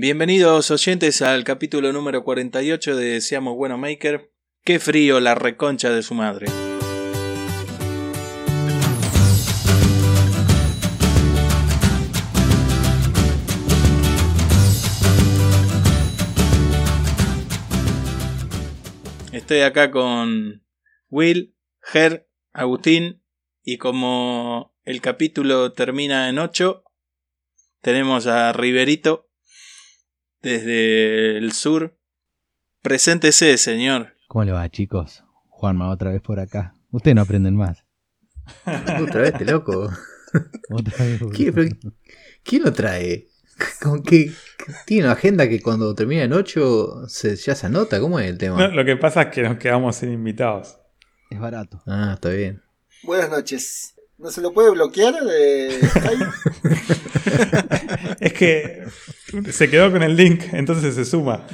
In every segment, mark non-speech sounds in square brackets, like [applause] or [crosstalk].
Bienvenidos oyentes al capítulo número 48 de Seamos Bueno Maker. Qué frío la reconcha de su madre. Estoy acá con Will, Ger, Agustín y como el capítulo termina en 8, tenemos a Riverito desde el sur. Preséntese, señor. ¿Cómo le va, chicos? Juanma, otra vez por acá. Ustedes no aprenden más. [laughs] Otra vez, te loco. [laughs] Otra vez. ¿Qué- pero- ¿Quién lo trae? ¿Con qué? ¿Tiene una agenda que cuando termina en 8 se, ya se anota? ¿Cómo es el tema? No, lo que pasa es que nos quedamos sin invitados. Es barato. Ah, está bien. Buenas noches. ¿No se lo puede bloquear de Skype? [laughs] Es que se quedó con el link, entonces se suma.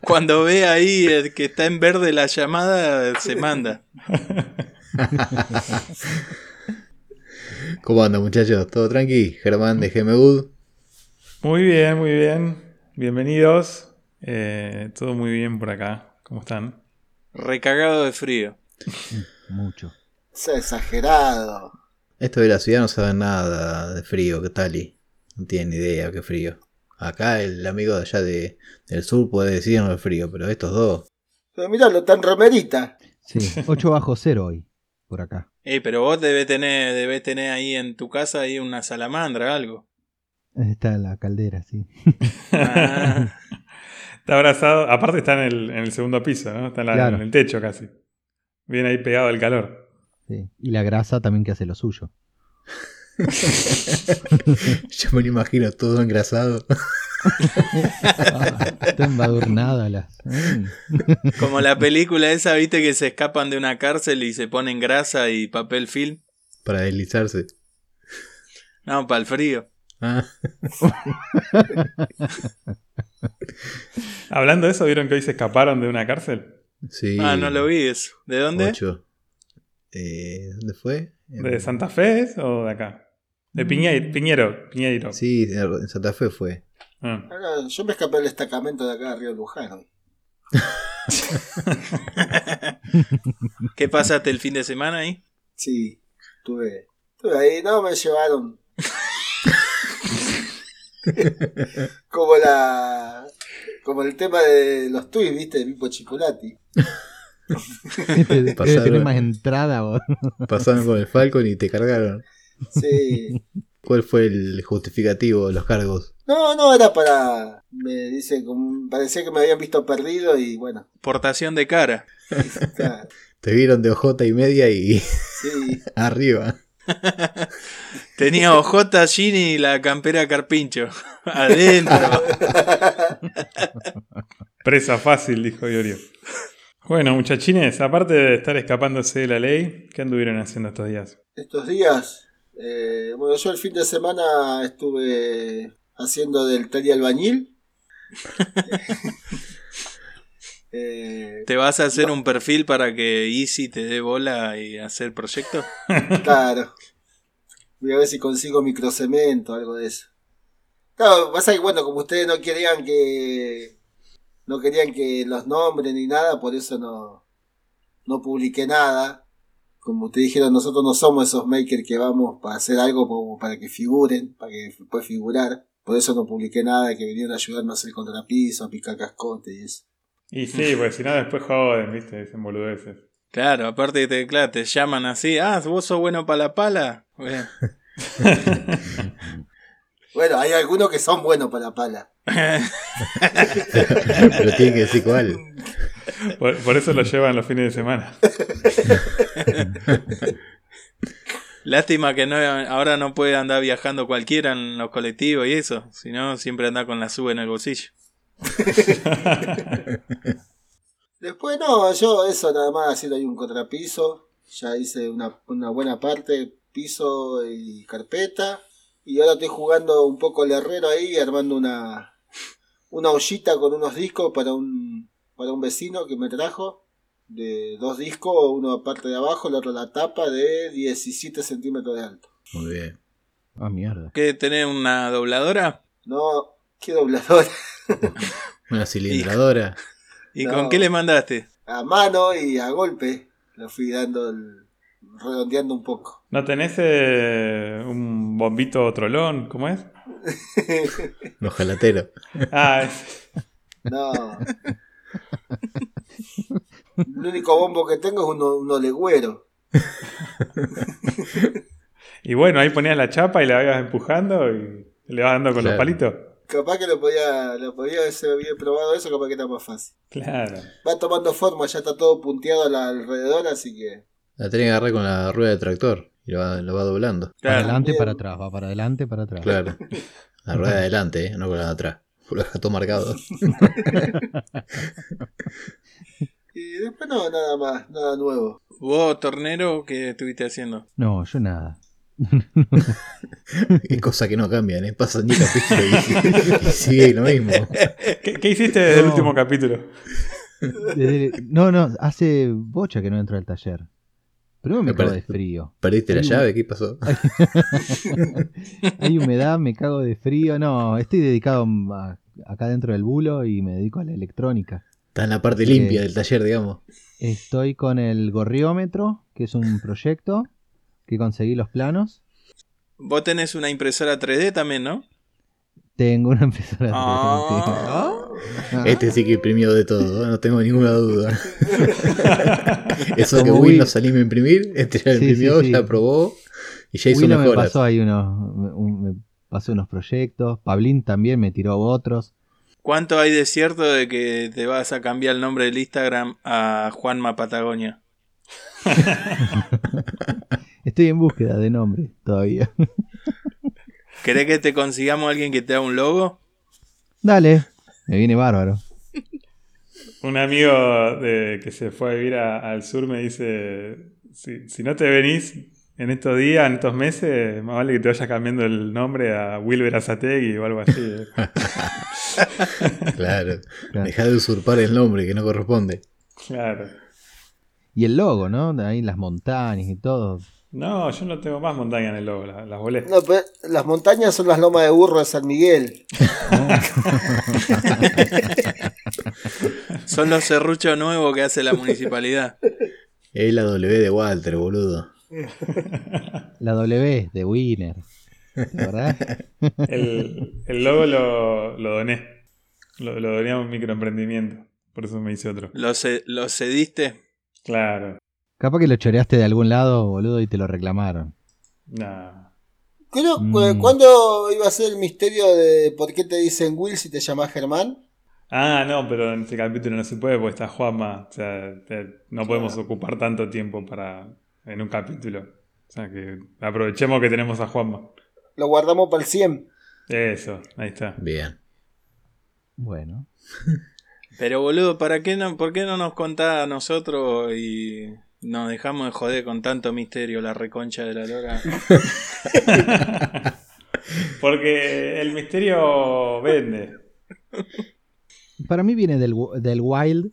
Cuando ve ahí el que está en verde la llamada, se manda. ¿Cómo anda, muchachos? ¿Todo tranqui? Germán de GMUD. Muy bien, muy bien. Bienvenidos. Eh, todo muy bien por acá. ¿Cómo están? Recagado de frío. Mucho. Sea exagerado. Esto de la ciudad no saben nada de frío, ¿qué tal? Y no tienen ni idea qué frío. Acá el amigo de allá de, del sur puede decirnos el frío, pero estos dos. Pero miralo, tan remerita. Sí, 8 bajo cero hoy. Por acá. Eh, pero vos debes tener, debes tener ahí en tu casa ahí una salamandra, algo. Está la caldera, sí. Ah, Está abrazado. Aparte está en el, en el segundo piso, ¿no? Está en, la- Claro. en el techo casi. Bien ahí pegado al calor. Sí. Y la grasa también que hace lo suyo. [laughs] Yo me lo imagino todo engrasado. [laughs] Ah, está embadurnada las. Mm. como la película esa, viste, que se escapan de una cárcel y se ponen grasa y papel film. para deslizarse. No, para el frío. Ah, [laughs] Hablando de eso, ¿vieron que hoy se escaparon de una cárcel? sí. Ah, no lo vi eso. ¿De dónde? Ocho. Eh, ¿Dónde fue? ¿De Santa Fe o de acá? De Piñeiro. Piñero. Piñeiro. Sí, en Santa Fe fue. Ah. Ahora, Yo me escapé del destacamento de acá de Río Luján. [laughs] ¿Qué pasaste el fin de semana ahí? Sí, estuve, estuve ahí. No, me llevaron. [laughs] como la. Como el tema de los tweets, ¿viste? De Pipo Chiculati. Debe debe [laughs] Pasaron. más entrada. vos. Pasaron con el Falcon y te cargaron. Sí. ¿Cuál fue el justificativo de los cargos? No, no, era para. Me dice, como, parecía que me habían visto perdido y bueno. Portación de cara. claro, Te vieron de ojota y media y sí. [laughs] arriba. [laughs] Tenía OJ, Gini y la campera Carpincho. Adentro. Presa fácil, dijo Iorio. Bueno, muchachines, aparte de estar escapándose de la ley, ¿qué anduvieron haciendo estos días? Estos días. eh, bueno, yo el fin de semana estuve haciendo del tele albañil. [laughs] Eh, ¿Te vas a hacer un perfil para que Easy te dé bola y hacer proyectos? [laughs] claro. Voy a ver si consigo microcemento, algo de eso. Claro, pasa que bueno, como ustedes no querían que no querían que los nombren ni nada, por eso no no publiqué nada. Como te dijeron, nosotros no somos esos makers que vamos para hacer algo como para que figuren, para que puedan figurar. Por eso no publiqué nada, que vinieron a ayudarnos a hacer contrapiso, a picar cascote y eso. Y sí, porque si no después joden, viste, dicen boludeces. Claro, aparte te, claro, te llaman así. Ah, vos sos bueno para la pala. Bueno. [laughs] Bueno, hay algunos que son buenos para la pala. [laughs] Pero tiene que decir cuál. Por, por eso lo llevan los fines de semana. [laughs] Lástima que no, ahora no puede andar viajando cualquiera en los colectivos y eso. Si no, siempre anda con la sube en el bolsillo. [laughs] Después no, yo eso nada más haciendo ahí un contrapiso. Ya hice una, una buena parte, piso y carpeta. Y ahora estoy jugando un poco el herrero ahí, armando una, una ollita con unos discos para un, para un vecino que me trajo. De dos discos, uno aparte de abajo, el otro la tapa de 17 centímetros de alto. Muy bien. Ah, mierda. ¿Qué tenés una dobladora? No, ¿qué dobladora? [laughs] Una cilindradora. [laughs] ¿Y No. con qué le mandaste? A mano y a golpe. Lo fui dando, el- redondeando un poco. ¿No tenés eh, un bombito trolón? ¿Cómo es? Un ojalatero. Ah, es- [laughs] No. El único bombo que tengo es uno, uno legüero. [laughs] y bueno, ahí ponías la chapa y la ibas empujando y le vas dando con Claro. los palitos. Capaz que lo podía, lo podía, había probado eso, capaz que era más fácil. Claro. Va tomando forma, ya está todo punteado al- alrededor, así que. La tenés que agarrar con la rueda de tractor. Y lo va, lo va doblando. Para Claro. adelante, Bien. para atrás, va para adelante, para atrás. Claro. [laughs] La rueda de adelante, ¿eh? no con la de atrás. Lo deja todo marcado. [laughs] Y después no, nada más, nada nuevo. ¿Vos, tornero, qué estuviste haciendo? No, yo nada. [laughs] Es cosa que no cambian, ¿eh? Pasan 10 capítulos y, y sigue lo mismo. ¿Qué, qué hiciste desde el último capítulo? Desde- no, no, hace bocha que no entro al taller. Primero me Me cago de frío. ¿Perdiste la llave? ¿Qué pasó? [laughs] Hay humedad, me cago de frío. No, estoy dedicado a- acá dentro del bulo y me dedico a la electrónica. Está en la parte limpia del taller, digamos. Estoy con el gorriómetro, que es un proyecto que conseguí los planos. Vos tenés una impresora 3D también, ¿no? Tengo una impresora. Ah. Ah. Este sí que imprimió de todo, no tengo ninguna duda. [laughs] Eso que Como Will se anima a imprimir, este ya lo Sí, imprimió, sí, sí. ya probó y ya hizo Willow me mejoras. pasó ahí unos, un- me pasó unos proyectos. Pablín también me tiró otros. ¿Cuánto hay de cierto de que te vas a cambiar el nombre del Instagram a Juanma Patagonia? [laughs] Estoy en búsqueda de nombre todavía. ¿Querés que te consigamos a alguien que te haga un logo? Dale, me viene bárbaro. Un amigo de, que se fue a vivir a- al sur me dice, si, si no te venís en estos días, en estos meses, más vale que te vayas cambiando el nombre a Wilber Azategui o algo así. eh". [laughs] Claro, Claro. deja de usurpar el nombre que no corresponde. claro. Y el logo, ¿no? De Ahí las montañas y todo. No, yo no tengo más montaña en el logo, la- las volé. No, pero las montañas son las lomas de burro de San Miguel. [laughs] Son los serruchos nuevos que hace la municipalidad. Es la W de Walter, boludo. [laughs] La W de Winner. ¿Verdad? El, el logo lo, lo doné. Lo, lo doné a un microemprendimiento. Por eso me hice otro. ¿Lo, ce- lo cediste? Claro. Capaz que lo choreaste de algún lado, boludo, y te lo reclamaron. No. Creo, Mm. ¿Cuándo iba a ser el misterio de por qué te dicen Will si te llamas Germán? Ah, no, pero en este capítulo no se puede porque está Juanma. O sea, te- no podemos ocupar tanto tiempo para en un capítulo. O sea que aprovechemos que tenemos a Juanma. Lo guardamos para el 100. Eso, ahí está. Bien. Bueno. [laughs] Pero boludo, ¿para qué no, ¿por qué no nos contás a nosotros y nos dejamos de joder con tanto misterio la reconcha de la lora? [laughs] Porque el misterio vende. Para mí viene del, del Wild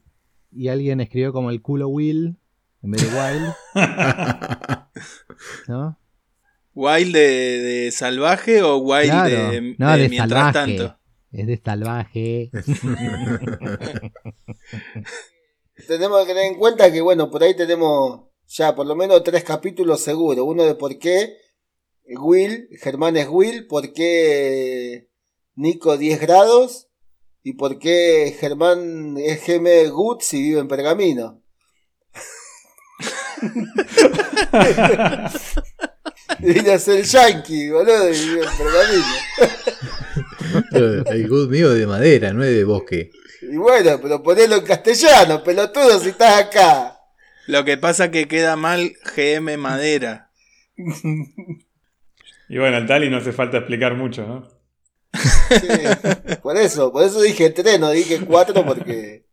y alguien escribió como el culo Will en vez de Wild. [laughs] ¿No? ¿Wild de, de salvaje o wild Claro. de, no, de de mientras salvaje. tanto? Es de salvaje. [laughs] Tenemos que tener en cuenta que, bueno, por ahí tenemos ya por lo menos tres capítulos seguros. Uno de por qué Will, Germán es Will, por qué Nico 10 grados y por qué Germán es GM Goods y vive en Pergamino. [laughs] Viene a ser yankee, boludo, y vive en Pergamino. [laughs] El good mío de madera, no es de bosque. Y bueno, pero ponelo en castellano, pelotudo, si estás acá. Lo que pasa que queda mal GM Madera. [laughs] Y bueno, al Tali no hace falta explicar mucho, ¿no? Sí, por eso, por eso dije tres, no dije cuatro porque...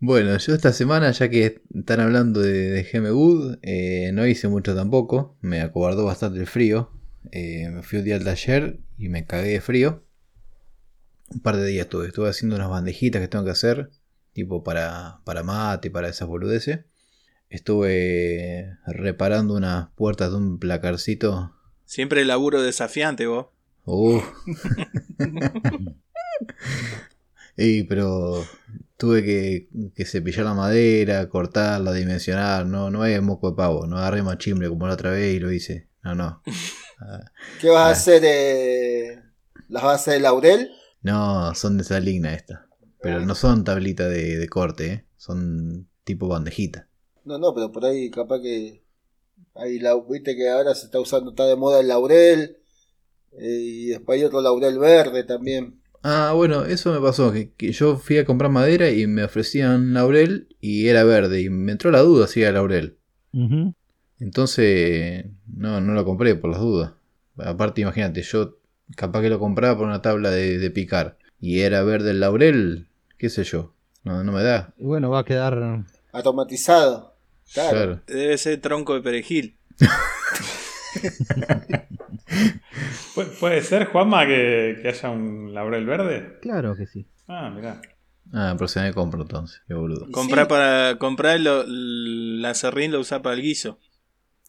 Bueno, yo esta semana, ya que están hablando de, de GM Good, eh, no hice mucho tampoco. Me acobardó bastante el frío. Eh, me fui un día al taller y me cagué de frío. Un par de días estuve. Estuve haciendo unas bandejitas que tengo que hacer. Tipo para, para mate y para esas boludeces. Estuve reparando unas puertas de un placarcito. Siempre laburo desafiante vos. Uh, [laughs] Y pero tuve que, que cepillar la madera, cortarla, dimensionar, no, no hay moco de pavo, no agarré machimbre como la otra vez y lo hice. No, no. Ah, [laughs] ¿Qué vas a Ah. hacer? eh, ¿Las vas a hacer de laurel? No, son de saligna esta. Pero no son tablitas de, de corte, ¿eh? son tipo bandejita. No, no, pero por ahí capaz que. Ahí la, viste que ahora se está usando, está de moda el laurel. eh, y después hay otro laurel verde también. Ah, bueno, eso me pasó, que, que yo fui a comprar madera y me ofrecían laurel y era verde, y me entró la duda si era laurel. Entonces, no, no lo compré por las dudas. Aparte, imagínate, yo capaz que lo compraba por una tabla de, de picar y era verde el laurel, qué sé yo, no, no me da. Y bueno, va a quedar. Aromatizado. Claro. Claro. Debe ser tronco de perejil. [laughs] Pu- ¿Puede ser, Juanma, que, que haya un laurel verde? Claro que sí. Ah, mirá. Ah, pero se me compro entonces, qué boludo. Y Comprar sí. para comprar lo, la serrín lo usa para el guiso.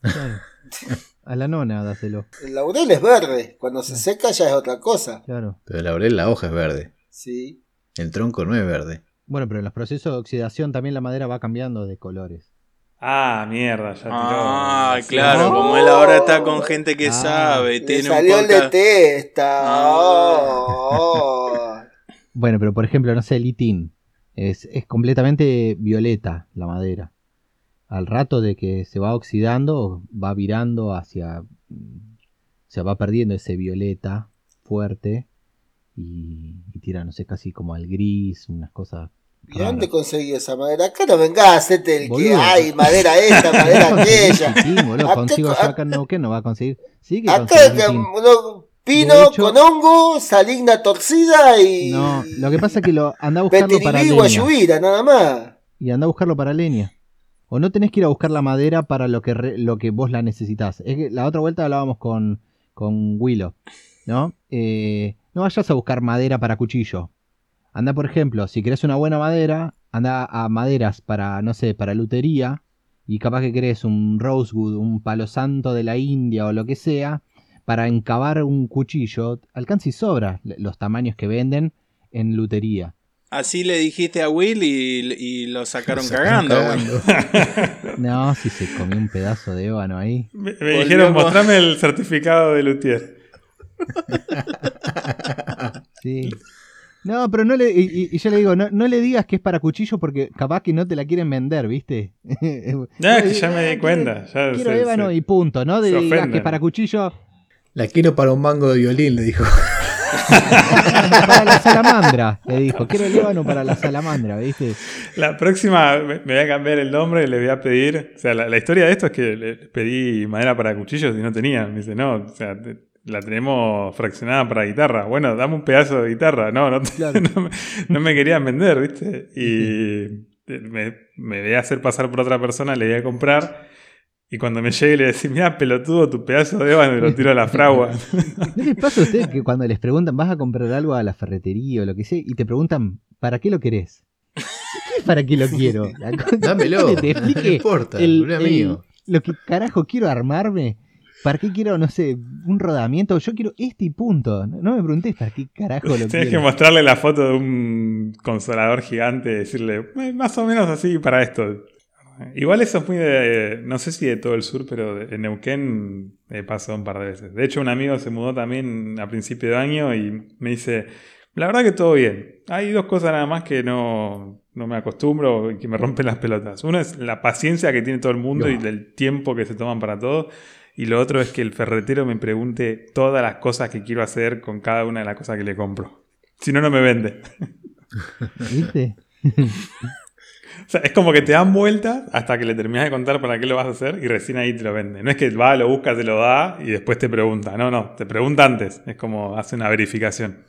Claro. [laughs] A la nona, dáselo. El laurel es verde. Cuando se seca ya es otra cosa. Claro. Pero el laurel, la hoja es verde, Sí. el tronco no es verde. Bueno, pero en los procesos de oxidación también la madera va cambiando de colores. Ah, mierda, ya tiró. Ah, claro, No. como él ahora está con gente que Ah. sabe, Le tiene un salió el de testa. Ah. Oh. [laughs] Bueno, pero por ejemplo, no sé, el litín. Es, es completamente violeta la madera. Al rato de que se va oxidando, va virando hacia. mm, Se va perdiendo ese violeta fuerte y, y tira, no sé, casi como al gris, unas cosas. ¿Y dónde conseguí esa madera? Acá no vengas, hacete el que hay, madera esta, madera [laughs] aquella. Litín, boludo, consigo acá- acá en Neuquén, no va a conseguir. Sí que Acá que pino hecho- con hongo, saligna torcida y. No, lo que pasa es que lo anda a buscarlo para leña. guayubira, nada más. y anda a buscarlo para leña. O no tenés que ir a buscar la madera para lo que, lo que vos la necesitas. Es que la otra vuelta hablábamos con, con Willow, ¿no? Eh, no vayas a buscar madera para cuchillo. Anda, por ejemplo, si querés una buena madera, anda a maderas para, no sé, para lutería. Y capaz que querés un rosewood, un palo santo de la India o lo que sea. Para encavar un cuchillo, alcanza y sobra los tamaños que venden en lutería. Así le dijiste a Will y, y lo sacaron Lo sacaron cagando. [laughs] No, si se comió un pedazo de ébano ahí. Me, dijeron, mostrame el certificado de Luthier. [laughs] Sí. No, pero no le. Y, y- y yo le digo, no, no le digas que es para cuchillo porque capaz que no te la quieren vender, ¿viste? [laughs] Ya, es que ya me di cuenta. Ya Quiero se- ébano se- y punto, ¿no? De digas que es para cuchillo. La quiero para un mango de violín, le dijo. Para la salamandra, le dijo. Quiero el ébano para la salamandra, ¿viste? La próxima me voy a cambiar el nombre y le voy a pedir. O sea, la, la historia de esto es que le pedí madera para cuchillos y no tenía. Me dice, no, o sea, te- la tenemos fraccionada para guitarra. Bueno, dame un pedazo de guitarra. No, no, te- [laughs] Claro. no, me, no me querían vender, ¿viste? Y [laughs] me, me voy a hacer pasar por otra persona, le voy a comprar. Y cuando me llegue le decir, mira, pelotudo, tu pedazo de ébano y lo tiro a la fragua. [laughs] ¿No les pasa a ustedes que cuando les preguntan, vas a comprar algo a la ferretería o lo que sea, y te preguntan, ¿para qué lo querés? ¿Qué es para qué lo quiero? [laughs] Dámelo. [laughs] No importa, el- no es el- mío. lo que carajo quiero armarme. ¿Para qué quiero, no sé, un rodamiento? Yo quiero este y punto. No me preguntes para qué carajo lo Tienes que mostrarle la foto de un consolador gigante y decirle, "Eh, más o menos así para esto. Igual eso es muy de, no sé si de todo el sur, pero en Neuquén me pasó un par de veces. De hecho, un amigo se mudó también a principio de año y me dice, la verdad que todo bien. Hay dos cosas nada más que no, no me acostumbro y que me rompen las pelotas. Una es la paciencia que tiene todo el mundo y el tiempo que se toman para todo. Y lo otro es que el ferretero me pregunte todas las cosas que quiero hacer con cada una de las cosas que le compro. Si no, no me vende. [laughs] ¿Viste? [laughs] Sea, es como que te dan vueltas hasta que le terminas de contar para qué lo vas a hacer y recién ahí te lo vende. No es que va, lo busca, te lo da y después te pregunta. No, no, te pregunta antes. Es como hace una verificación.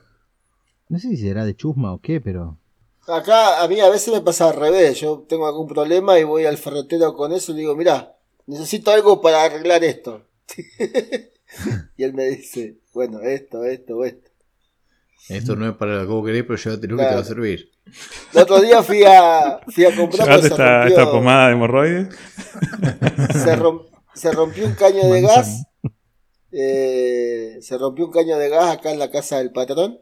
No sé si será de chusma o qué, pero. Acá a mí a veces me pasa al revés. Yo tengo algún problema y voy al ferretero con eso y le digo, mira, necesito algo para arreglar esto. [laughs] y él me dice, bueno, esto, esto, esto. Esto no es para lo que vos querés, pero llévatelo que te va a servir. El otro día fui a, fui a comprar se esta, rompió, esta pomada de hemorroides. se, rom- se rompió un caño de Manzana. gas. eh, se rompió un caño de gas acá en la casa del patrón.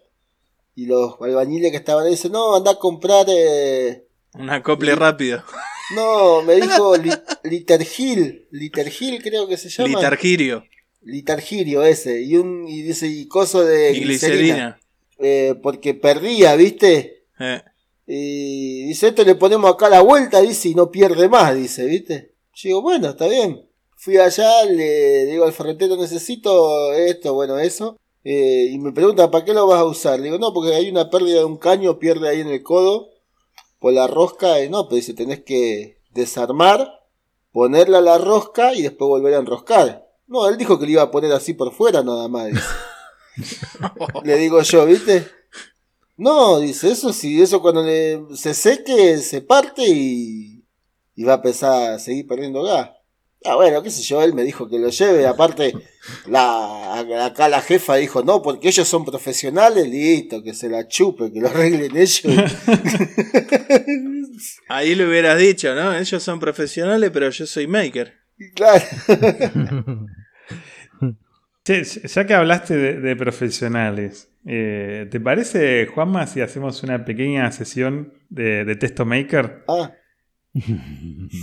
Y los albañiles que estaban ahí dicen, no, anda a comprar... Eh... Un acople rápido. No, me dijo li Litergil, Litergil creo que se llama. Litargirio. Litargirio ese, y un y dice y coso de Y glicerina. Eh, porque perdía, ¿viste? Eh. Y dice, esto le ponemos acá la vuelta, dice, y no pierde más, dice, ¿viste? Yo digo, bueno, está bien. Fui allá, le digo al ferretero, necesito esto, bueno, eso. Eh, y me pregunta, ¿para qué lo vas a usar? Le digo, no, porque hay una pérdida de un caño, pierde ahí en el codo, por la rosca. Y no, pero dice, tenés que desarmar, ponerla a la rosca y después volver a enroscar. No, él dijo que le iba a poner así por fuera nada más. dice. [laughs] Le digo yo, ¿viste? No, dice, eso sí, eso cuando le- se seque, se parte y, y va a empezar a seguir perdiendo gas. Ah, bueno, qué sé yo, él me dijo que lo lleve. Aparte, la, acá la jefa dijo, no, porque ellos son profesionales, listo, que se la chupe, que lo arreglen ellos. [laughs] Ahí le hubieras dicho, ¿no? Ellos son profesionales, pero yo soy maker. Claro. [laughs] Che, ya que hablaste de, de profesionales, eh, ¿te parece, Juanma, si hacemos una pequeña sesión de, de Testo Maker? Ah, [laughs]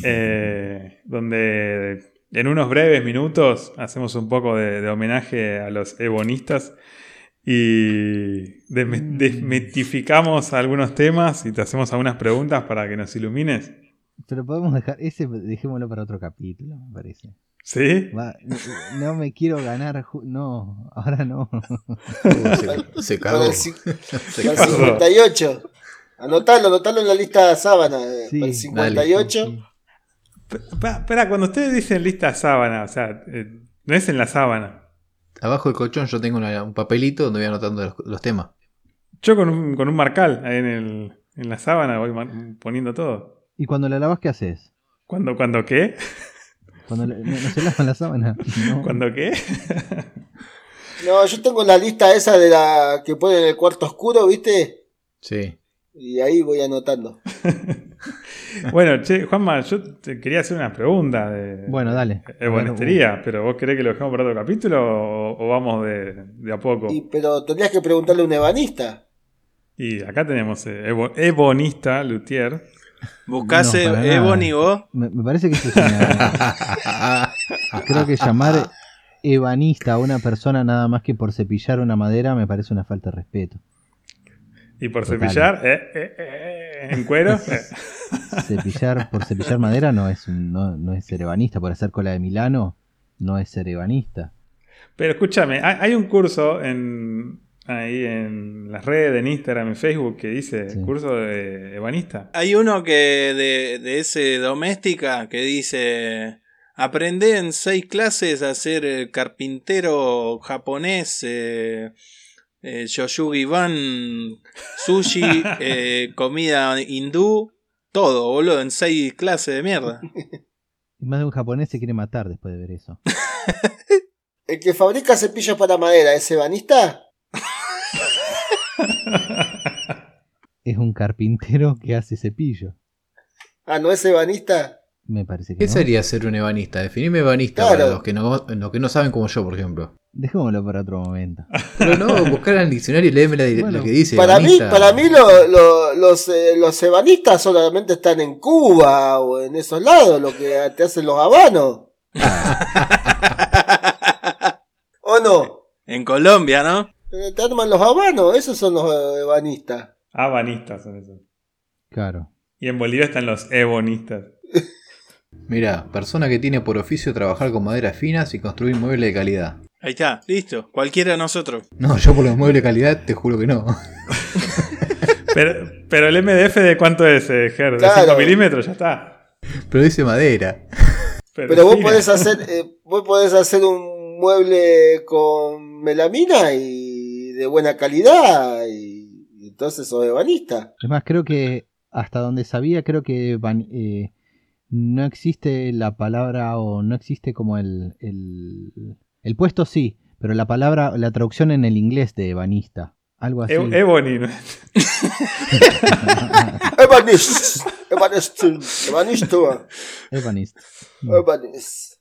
Eh, donde en unos breves minutos hacemos un poco de, de homenaje a los ebonistas y desme- desmitificamos algunos temas y te hacemos algunas preguntas para que nos ilumines. Pero podemos dejar, ese dejémoslo para otro capítulo, me parece. ¿Sí? Va, no, no me quiero ganar, no, ahora no. [laughs] Se, se cagó. Se el cagó. 58. Anotalo, anotalo en la lista sábana. eh, Sí, para el 58. Sí. Espera, cuando ustedes dicen lista sábana, o sea, eh, no es en la sábana. Abajo del colchón yo tengo una- un papelito donde voy anotando los, los temas. Yo con un, con un marcal ahí en, el, en la sábana voy poniendo todo. ¿Y cuando la lavas qué haces? ¿Cuándo, cuándo qué? Cuando la- no, no se lava la sábana. [laughs] No. ¿Cuándo qué? No, yo tengo la lista esa de la que pone en el cuarto oscuro, ¿viste? Sí. Y ahí voy anotando. [laughs] bueno, che, Juanma, yo te quería hacer una pregunta de Bueno, dale. ebonistería, pero ¿vos querés que lo dejemos para otro capítulo o, o vamos de, de a poco? Y, pero tendrías que preguntarle a un ebanista. Y acá tenemos eh, ebo- ebonista, Luthier. Buscase No. Ebony vos. Me, me parece que eso es [laughs] una- Creo que llamar ebanista a una persona nada más que por cepillar una madera me parece una falta de respeto. Y por Total. cepillar, eh, eh, eh, eh, en cuero. [laughs] Cepillar por cepillar madera no es un- no, no es ser ebanista, por hacer cola de Milano no es ser ebanista. Pero escúchame, hay, hay un curso en, ahí en las redes, en Instagram, en Facebook, que dice Sí. curso de ebanista. Hay uno que de, de ese doméstica que dice aprende en seis clases a ser eh, carpintero japonés, eh, eh, yoyugi sushi, [laughs] eh, comida hindú, todo, boludo, en seis clases de mierda. [laughs] Y más de un japonés se quiere matar después de ver eso. [laughs] El que fabrica cepillos para madera, ¿es ebanista? [laughs] Es un carpintero que hace cepillo. Ah, ¿no es ebanista? Me parece que ¿Qué no. sería ser un ebanista? Definime ebanista Claro. para los que, no, los que no saben como yo, por ejemplo. Dejémoslo para otro momento. Pero no, buscar en el diccionario y léeme la- Bueno, lo que dice. Para mí, para mí lo- lo- los, eh, los ebanistas solamente están en Cuba o en esos lados, lo que te hacen los habanos. [laughs] ¿O no? En Colombia, ¿no? Eh, Te arman los habanos, esos son los eh, ebanistas. Abanistas son esos. Claro. Y en Bolivia están los ebonistas. [laughs] Mira, persona que tiene por oficio trabajar con maderas finas y construir muebles de calidad. Ahí está, listo. Cualquiera de nosotros. No, yo por los muebles de calidad te juro que no. [laughs] Pero, pero el MDF de cuánto es, eh, Ger? De Claro. 5 milímetros, ya está. Pero dice madera. Pero vos podés hacer, eh, vos podés hacer un mueble con melamina y de buena calidad y, y entonces sos ebanista. Es más, creo que hasta donde sabía, creo que van- eh, no existe la palabra o no existe como el, el, el puesto sí, pero la palabra, la traducción en el inglés de ebanista. Algo así. E- Ebony, ¿no? [laughs] Ebanist, Ebanist. ebanist.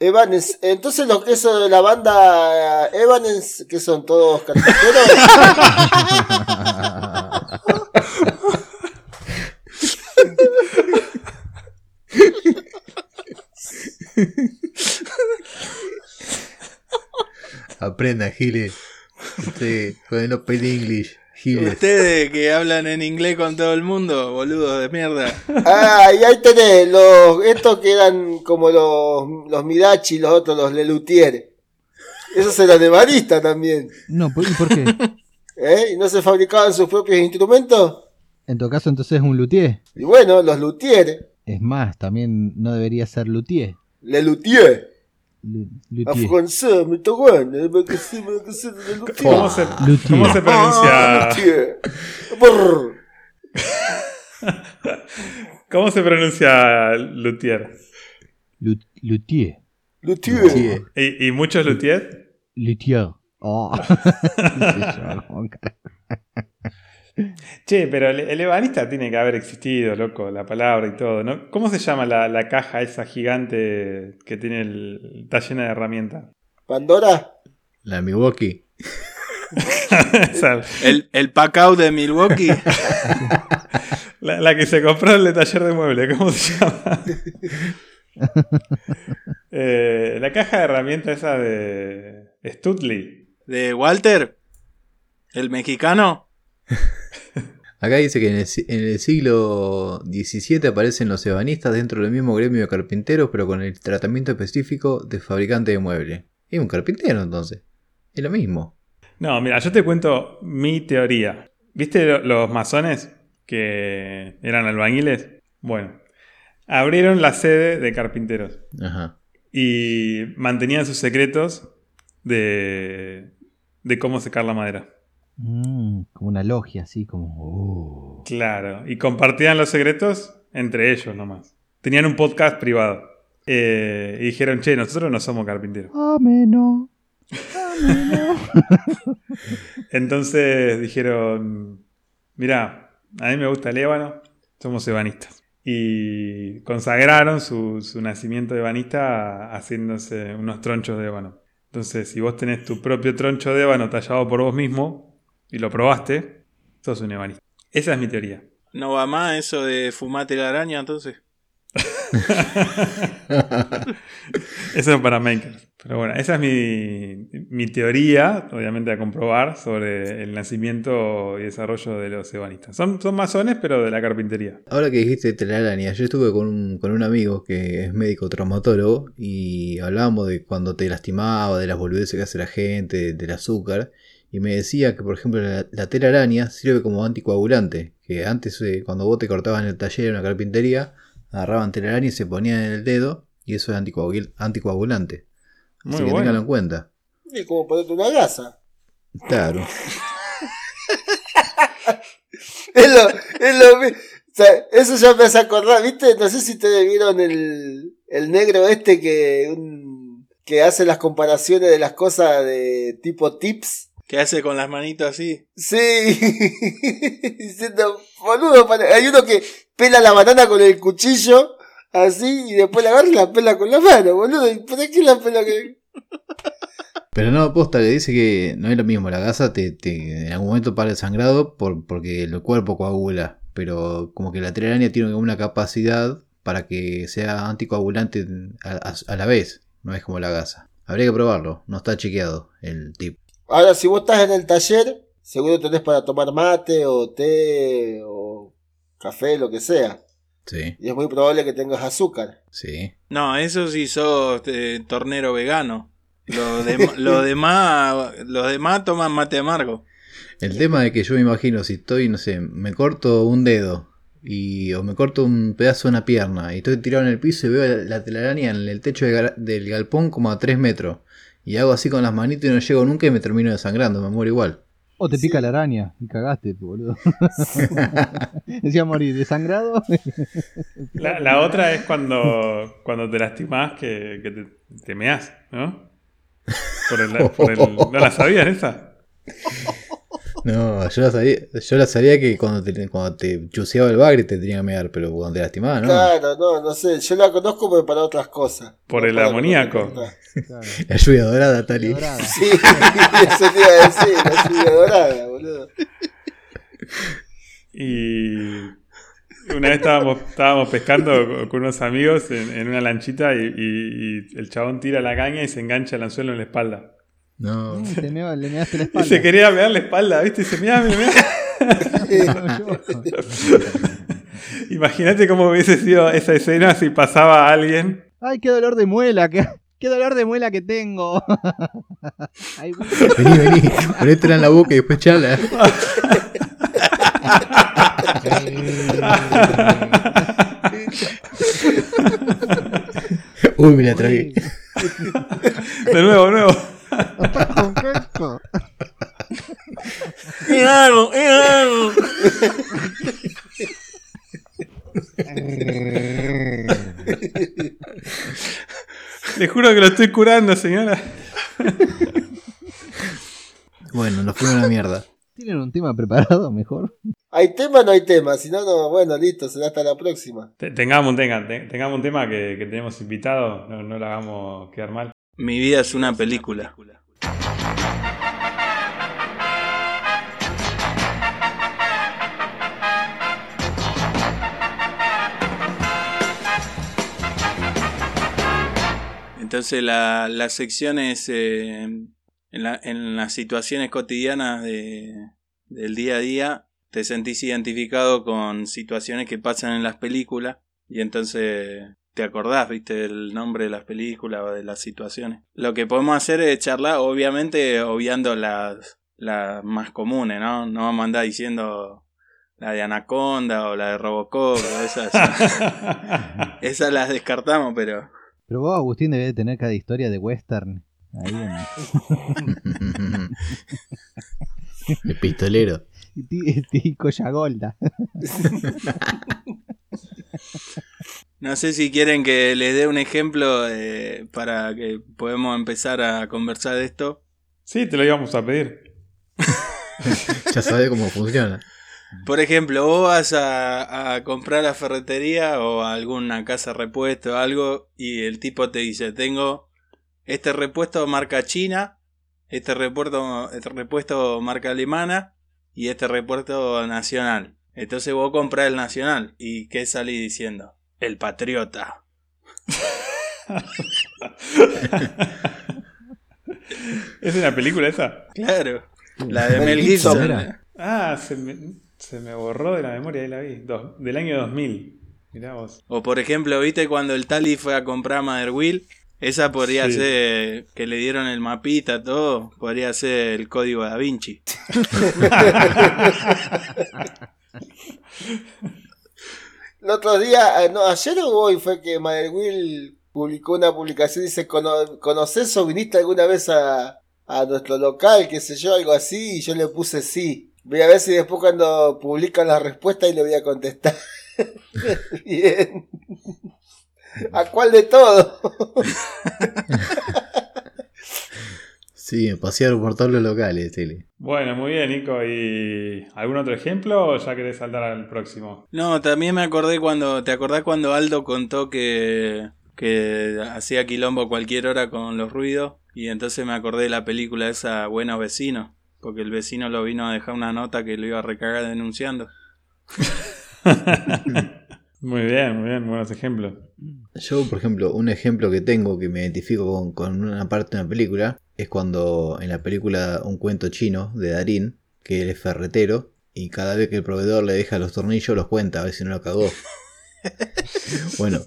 Evanes, entonces los que son de la banda Evanes, que son todos carpinteros. Aprenda, Giles. Usted, con los pay English. Giles. Ustedes que hablan en inglés con todo el mundo, boludo de mierda. [laughs] ah, y ahí tenés, los, estos que eran como los, los Midachi, los otros, los Lelutier. Esos eran de barista también. No, ¿por- ¿y por qué? [laughs] ¿Eh? ¿Y no se fabricaban sus propios instrumentos? En todo caso, entonces es un luthier. Y bueno, los Luthier. Es más, también no debería ser luthier. Lelutier. Luthier. Francés, me está bueno. me que sí, me que sí, Lelutier. ¿Cómo se, Luthier. cómo se pronuncia? Ah. [laughs] ¿Cómo se pronuncia luthier? Lu- Luthier. Luthier. ¿Y, y muchos luthier? Luthier. [laughs] [laughs] Oh. Che, pero el, el ebanista tiene que haber existido, loco, la palabra y todo, ¿no? ¿Cómo se llama la, la caja esa gigante que tiene el, está llena de herramientas? Pandora. La Milwaukee. [laughs] El, el Pacao de Milwaukee. [laughs] la, la que se compró en el taller de muebles, ¿cómo se llama? [laughs] Eh, la caja de herramientas esa de Stutley. De Walter. El mexicano. [laughs] Acá dice que en el, si- en el siglo XVII aparecen los ebanistas dentro del mismo gremio de carpinteros, pero con el tratamiento específico de fabricante de muebles. Es un carpintero entonces. Es lo mismo. No, mira, yo te cuento mi teoría. ¿Viste lo- los masones que eran albañiles? Bueno, abrieron la sede de carpinteros Ajá. y mantenían sus secretos de, de cómo secar la madera. Mm, como una logia, así como. oh. Claro, y compartían los secretos entre ellos nomás. Tenían un podcast privado. Eh, y dijeron, che, nosotros no somos carpinteros. Ameno. Ameno. [laughs] Entonces dijeron, mirá, a mí me gusta el ébano, somos ebanistas. Y consagraron su, su nacimiento de ebanista haciéndose unos tronchos de ébano. Entonces, si vos tenés tu propio troncho de ébano tallado por vos mismo y lo probaste, sos un ebanista. Esa es mi teoría. No va más eso de fumate la araña, entonces. [laughs] Eso es para makers. Pero bueno, esa es mi, mi teoría, obviamente a comprobar, sobre el nacimiento y desarrollo de los ebanistas. Son, son masones, pero de la carpintería. Ahora que dijiste telaraña, yo estuve con un, con un amigo que es médico traumatólogo y hablábamos de cuando te lastimaba, de las boludeces que hace la gente, de- del azúcar. Y me decía que, por ejemplo, la, la telaraña sirve como anticoagulante. Que antes, eh, cuando vos te cortabas en el taller en una carpintería, agarraban telaraña y se ponían en el dedo. Y eso es anticoagul- anticoagulante. Muy Así que bueno. ténganlo en cuenta. Es como ponerte una gasa. Claro. [laughs] Es lo, es lo o sea, eso ya me hace acordar, ¿viste? No sé si ustedes vieron el, el negro este que, un- que hace las comparaciones de las cosas de tipo tips. ¿Qué hace con las manitos así? Sí, [laughs] diciendo, boludo, hay uno que pela la banana con el cuchillo, así, y después la agarra y la pela con la mano, boludo. ¿Y ¿Por qué la pela que.? [laughs] Pero no, posta que dice que no es lo mismo. La gasa te, te- en algún momento para el sangrado por, porque el cuerpo coagula. Pero como que la telaraña tiene una capacidad para que sea anticoagulante a, a- a la vez. No es como la gasa. Habría que probarlo. No está chequeado el tip. Ahora, si vos estás en el taller, seguro tenés para tomar mate o té o café, lo que sea. Sí, Y es muy probable que tengas azúcar. sí. No, eso sí sos eh, tornero vegano. Lo, de- lo demás, los demás toman mate amargo. El tema es que yo me imagino si estoy, no sé, me corto un dedo. Y, o me corto un pedazo de una pierna y estoy tirado en el piso y veo la, la telaraña en el techo de del galpón como a 3 metros. Y hago así con las manitos y no llego nunca y me termino desangrando, me muero igual. O te Sí. pica la araña y cagaste, boludo. [laughs] [laughs] Decía morir desangrado. [laughs] La, la otra es cuando, cuando te lastimás que, que te, te meás, ¿no? Por el, por el- ¿No la sabían esa? No, yo la sabía, yo la sabía que cuando te, cuando te chuseaba el bagre te tenía que mear, pero cuando te lastimaba, ¿no? Claro, no, no sé. Yo la conozco pero para otras cosas. Por No el amoníaco. Claro. La lluvia dorada, Tali. Dorada. Sí, [laughs] eso te iba a decir, la lluvia dorada, boludo. Y una vez estábamos, estábamos pescando con- con unos amigos en, en una lanchita y, y- y el chabón tira la caña y se engancha el anzuelo en la espalda. No. Mm, te meo- le measte la [laughs] Y espalda. se quería mear la espalda, ¿viste? Y se mea, me mea. [laughs] Imagínate cómo hubiese sido esa escena si pasaba a alguien. Ay, qué dolor de muela, qué, qué dolor de muela que tengo. [laughs] Ay. Vení, vení, ponétela en la boca y después chala. Uy, me la tragué. De nuevo, de nuevo. Con queso. ¿Qué hago? ¿Qué hago? Le juro que lo estoy curando, señora. Bueno, nos fuimos a la mierda. ¿Tienen un tema preparado mejor? ¿Hay tema o no hay tema? Si no, no, bueno, listo, será hasta la próxima. Te- Tengamos, tengan, te- tengamos un tema que, que tenemos invitado, no, no lo hagamos quedar mal. Mi vida es una película. Entonces la, la sección es eh, en, la- en las situaciones cotidianas de- del día a día, te sentís identificado con situaciones que pasan en las películas y entonces te acordás, viste, del nombre de las películas o de las situaciones. Lo que podemos hacer es charlar, obviamente, obviando las, las más comunes, ¿no? No vamos a andar diciendo la de Anaconda o la de Robocop, o esas, [laughs] esas las descartamos, pero Pero vos, Agustín, debes de tener cada historia de western. Ahí en... El pistolero. [laughs] Ti- ti- Collagolda. [laughs] no sé si quieren que les dé un ejemplo eh, para que podamos empezar a conversar de esto. Sí, te lo íbamos a pedir. [laughs] Ya sabes cómo funciona. Por ejemplo, vos vas a, a comprar a la ferretería o a alguna casa repuesto o algo y el tipo te dice, tengo este repuesto marca china, este repuesto, este repuesto marca alemana y este repuesto nacional. Entonces vos compras el nacional y ¿qué salís diciendo? El patriota. [laughs] ¿Es una película esa? Claro. La de Mel Gibson. Ah, se me, se me borró de la memoria, ahí la vi. Dos- del año 2000. Mirá vos. O por ejemplo, ¿viste cuando el Tali fue a comprar Mother Wheel? Esa podría Sí. ser que le dieron el mapita, todo. Podría ser el código da Vinci. [laughs] El otro día, eh, no, ayer o hoy fue que Mother Will publicó una publicación y dice, "Cono- ¿conoces o viniste alguna vez a, a nuestro local? qué sé yo, algo así, y yo le puse sí. Voy a ver si después cuando publican la respuesta y le voy a contestar. [laughs] Bien. ¿A cuál de todo? [laughs] Sí, pasear por todos los locales, Tele. Bueno, muy bien, Nico. ¿Y algún otro ejemplo o ya querés saltar al próximo? No, también me acordé cuando. ¿Te acordás cuando Aldo contó que. que hacía quilombo cualquier hora con los ruidos? Y entonces me acordé de la película esa Buenos Vecinos. Porque el vecino lo vino a dejar una nota que lo iba a recagar denunciando. [laughs] Muy bien, muy bien, buenos ejemplos. Yo, por ejemplo, un ejemplo que tengo que me identifico con, con una parte de una película es cuando en la película Un cuento chino de Darín, que él es ferretero y cada vez que el proveedor le deja los tornillos los cuenta a ver si no lo cagó. [laughs] bueno,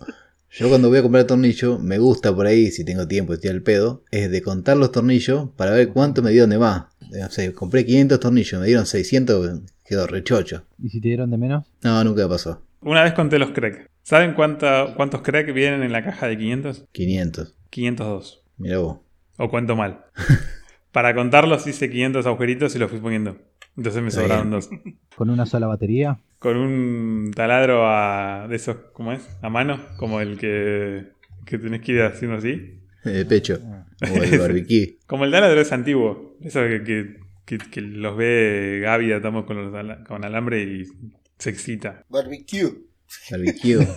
yo cuando voy a comprar tornillo me gusta por ahí, si tengo tiempo y estoy al pedo, es de contar los tornillos para ver cuánto me dieron de más. Compré 500 tornillos, me dieron 600, quedó rechocho. ¿Y si te dieron de menos? No, nunca pasó. Una vez conté los crack. ¿Saben cuánta- cuántos crack vienen en la caja de 500? 500. 502. Mira vos. ¿O cuento mal? [laughs] Para contarlos hice 500 agujeritos y los fui poniendo. Entonces me Está sobraron bien. dos. ¿Con una sola batería? Con un taladro a, de esos, ¿cómo es? A mano, como el que, que tenés que ir haciendo así. De pecho. O el [laughs] barbecue. Como el taladro es antiguo. Eso que, que que, que los ve Gaby atamos con, los ala- con alambre y se excita. Barbecue. Barbecue.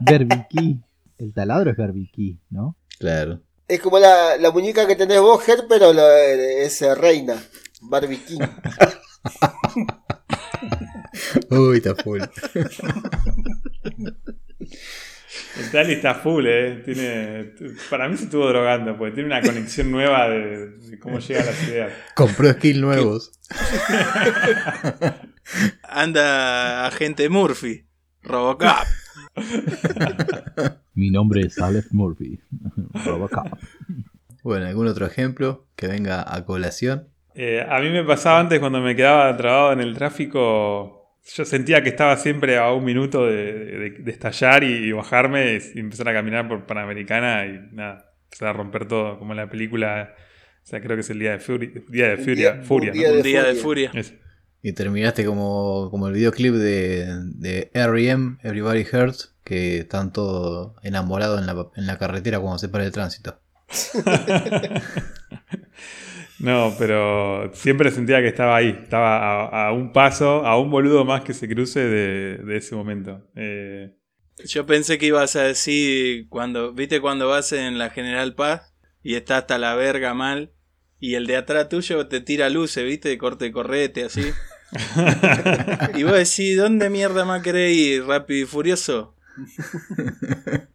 Berbiquí. El taladro es berbiquí, ¿no? claro. Es como la, la muñeca que tenés vos, Ger, pero lo- es eh, reina. Barbecue. [laughs] Uy, está full. El Tali está full, ¿eh? Tiene, para mí se estuvo drogando, porque tiene una conexión nueva de, de cómo llega a las ideas. Compró skills nuevos. Anda agente Murphy. Robocop. [laughs] Mi nombre es Alex Murphy. [laughs] Robocop. Bueno, ¿algún otro ejemplo que venga a colación? Eh, a mí me pasaba antes cuando me quedaba trabado en el tráfico, yo sentía que estaba siempre a un minuto de, de- de estallar y, y bajarme y empezar a caminar por Panamericana y nada, empezar a romper todo, como en la película, o sea, creo que es el día de, Fury- día de Un Furia, día- Furia, un ¿no? día Un día de furia. furia. Y terminaste como, como el videoclip de, de R.E.M., Everybody Hurts, que están todos enamorados en la, en la carretera cuando se para el tránsito. [laughs] No, pero siempre sentía que estaba ahí, estaba a, a un paso, a un boludo más que se cruce de, de ese momento. Eh, Yo pensé que ibas a decir cuando, viste cuando vas en la General Paz y está hasta la verga mal y el de atrás tuyo te tira luces, viste, de corte de correte así. [laughs] y vos decís, ¿dónde mierda más querés ir? Rápido y furioso. [laughs]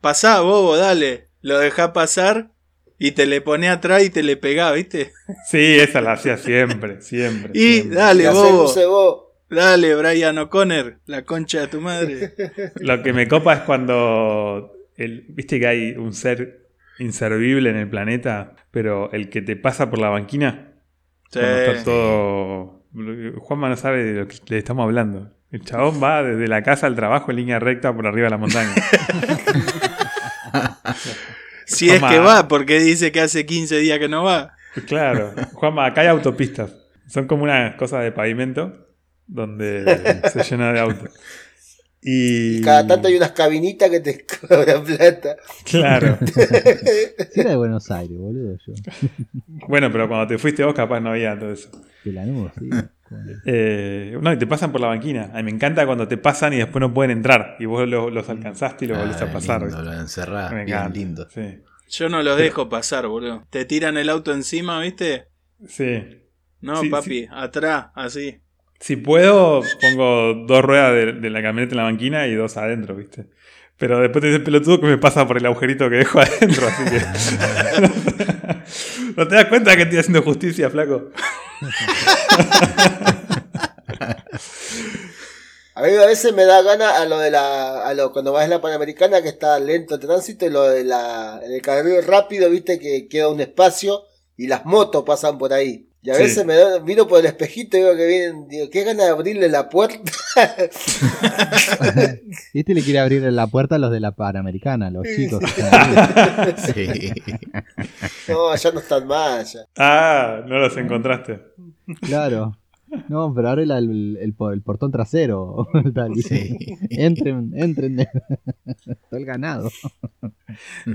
Pasá, bobo, dale. Lo dejá pasar y te le pone atrás y te le pegá, viste. sí, esa la hacía siempre, siempre. Y siempre. dale, bobo. Dale, Brian O'Connor, la concha de tu madre. [laughs] Lo que me copa es cuando. El, Viste que hay un ser inservible en el planeta, pero el que te pasa por la banquina. Sí. Cuando está todo. Juanma no sabe de lo que le estamos hablando. El chabón va desde la casa al trabajo en línea recta por arriba de la montaña. [laughs] Si es que va, porque dice que hace 15 días que no va. Claro. Juanma, acá hay autopistas. Son como unas cosas de pavimento donde se llena de autos. Y. Y cada tanto hay unas cabinitas que te [laughs] cobran plata. Claro. Si era de Buenos Aires, boludo, yo. Bueno, pero cuando te fuiste vos, capaz no había todo eso. De la nube, sí. Eh, no, y te pasan por la banquina. A mí me encanta cuando te pasan y después no pueden entrar. Y vos lo- los alcanzaste y los volvés Ah, a pasar. lindo, ¿viste? lo encerrás, Me bien lindo. Sí. Yo no los dejo pasar, boludo. Te tiran el auto encima, ¿viste? Sí. No, Sí, papi, atrás, así. Si puedo, pongo dos ruedas de, de la camioneta en la banquina y dos adentro, ¿viste? Pero después te dice el pelotudo que me pasa por el agujerito que dejo [laughs] adentro, así que. [laughs] ¿No te das cuenta que estoy haciendo justicia, flaco? A mí a veces me da gana a lo de la, a lo cuando vas en la Panamericana que está lento el tránsito y lo de la, en el carril rápido, viste que queda un espacio y las motos pasan por ahí. Y a Sí. veces me da, miro por el espejito y veo que vienen, digo, qué gana de abrirle la puerta. [laughs] Este le quiere abrir la puerta a los de la Panamericana, los chicos. que están ahí. Sí. [laughs] [laughs] no, ya no están más, ya. Ah, no los encontraste. Claro. No, pero abre el, el el portón trasero. tal, Sí. Entren, entren. Todo el ganado.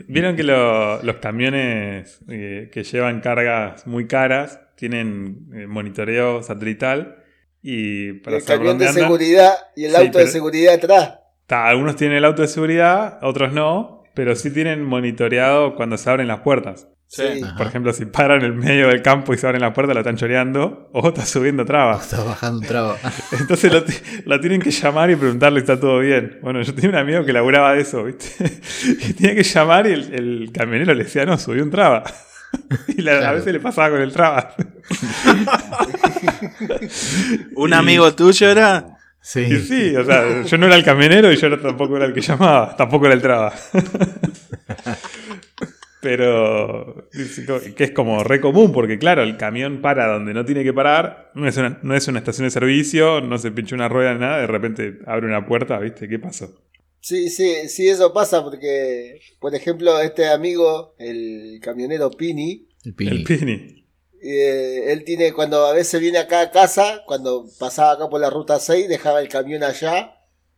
Vieron que lo- los camiones eh, que llevan cargas muy caras tienen eh, monitoreo satelital y para el saber camión dónde de anda- seguridad y el Sí, auto de seguridad atrás. Ta, algunos tienen el auto de seguridad, otros no, pero sí tienen monitoreado cuando se abren las puertas. Sí. Por ejemplo, si paran en el medio del campo y se abren las puertas, la están choreando o está subiendo trabas. Estás bajando un traba. [laughs] Entonces lo tienen que llamar y preguntarle si está todo bien. Bueno, yo tenía un amigo que laburaba de eso, ¿viste? [laughs] Y tenía que llamar y el, el camionero le decía, no, subió un traba. [laughs] Y la- a veces le pasaba con el traba. [laughs] ¿Un Y- amigo tuyo era? Sí. Y sí, o sea, yo no era el camionero y yo no- tampoco era el que llamaba, tampoco era el traba. [laughs] Pero que es como re común, porque claro, el camión para donde no tiene que parar, no es una, no es una estación de servicio, no se pincha una rueda ni nada, de repente abre una puerta, ¿viste? ¿Qué pasó? Sí, sí, sí, eso pasa porque, por ejemplo, este amigo, el camionero Pini, El pini. El Pini. eh, él tiene, cuando a veces viene acá a casa, cuando pasaba acá por la ruta 6, dejaba el camión allá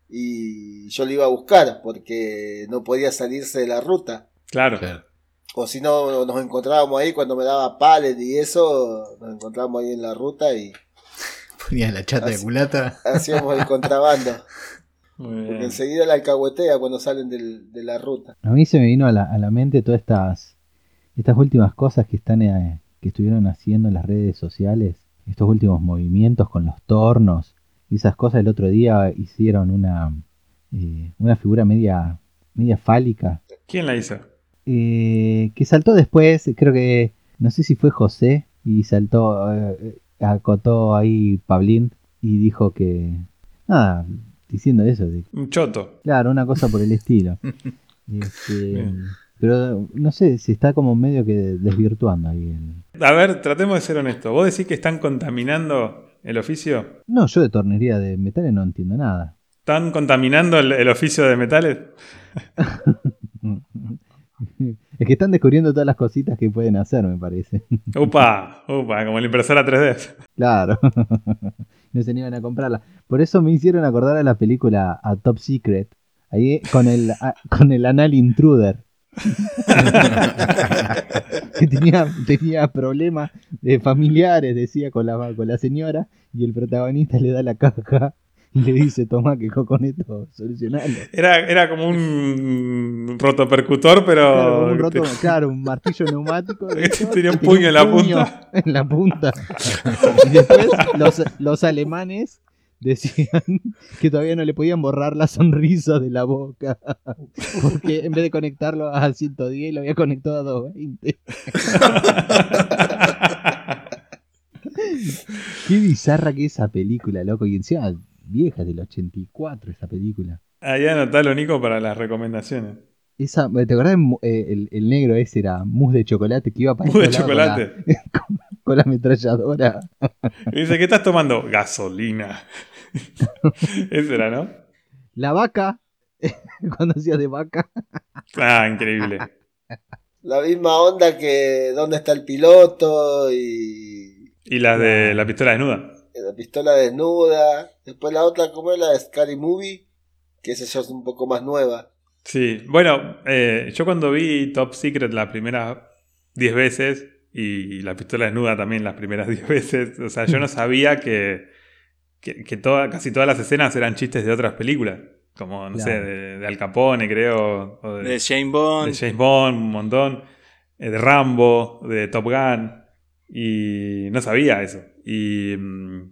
y yo lo iba a buscar porque no podía salirse de la ruta. Claro. Claro. O si no, nos encontrábamos ahí cuando me daba palet y eso, nos encontrábamos ahí en la ruta y Ponía la chata de Así- culata. hacíamos el contrabando. [laughs] Porque enseguida la alcahuetea cuando salen del- de la ruta. A mí se me vino a la, a la mente todas estas, estas últimas cosas que están eh, que estuvieron haciendo en las redes sociales, estos últimos movimientos con los tornos y esas cosas. El otro día hicieron una, eh, una figura media, media fálica ¿Quién la hizo? eh, que saltó después, creo que, no sé si fue José, y saltó, eh, acotó ahí Pablín y dijo que, nada, diciendo eso, de, Un choto. claro, una cosa por el estilo. [laughs] Este, pero no sé, se está como medio que desvirtuando ahí. el- A ver, tratemos de ser honestos. ¿Vos decís que están contaminando el oficio? No, yo de tornería de metales no entiendo nada. ¿Están contaminando el, el oficio de metales? [laughs] Es que están descubriendo todas las cositas que pueden hacer, me parece. Upa, upa, como la impresora 3D. Claro. [laughs] [laughs] no se animan a comprarla. Por eso me hicieron acordar a la película a Top Secret. Ahí con el, a- con el anal intruder. [laughs] que tenía, tenía problemas de familiares, decía con la, con la señora, y el protagonista le da la caja [laughs] y le dice, toma que con esto solucionalo. Era, era como un rotopercutor, pero. Claro, un roto- claro, un martillo neumático. [laughs] Este tenía un puño en la punta. [laughs] En la punta. Y después los, los alemanes decían que todavía no le podían borrar la sonrisa de la boca. Porque en vez de conectarlo a 110, lo había conectado a 220. Qué bizarra que esa película, loco. Y encima vieja, del 84 esa película. Ahí anotalo, Nico, para las recomendaciones. Esa, ¿Te acordás? Eh, El, el negro ese era mousse de chocolate que iba para Mousse de chocolate. Con la, [laughs] con la ametralladora. Y dice, ¿qué estás tomando? Gasolina. [laughs] Ese era, ¿no? La vaca, [laughs] cuando hacía de vaca. Ah, increíble. La misma onda que dónde está el piloto y Y las de la pistola desnuda. La pistola desnuda. Después la otra, como es la de Scary Movie, que esa ya es un poco más nueva. Sí, bueno, eh, yo cuando vi Top Secret las primeras 10 veces y la pistola desnuda también las primeras [laughs] 10 veces, o sea, yo no sabía que, que, que toda- casi todas las escenas eran chistes de otras películas, como, no sé, de, de Al Capone, creo, o de, De Jane Bond. de James Bond, un montón, eh, de Rambo, de Top Gun, y no sabía eso. Y, mm,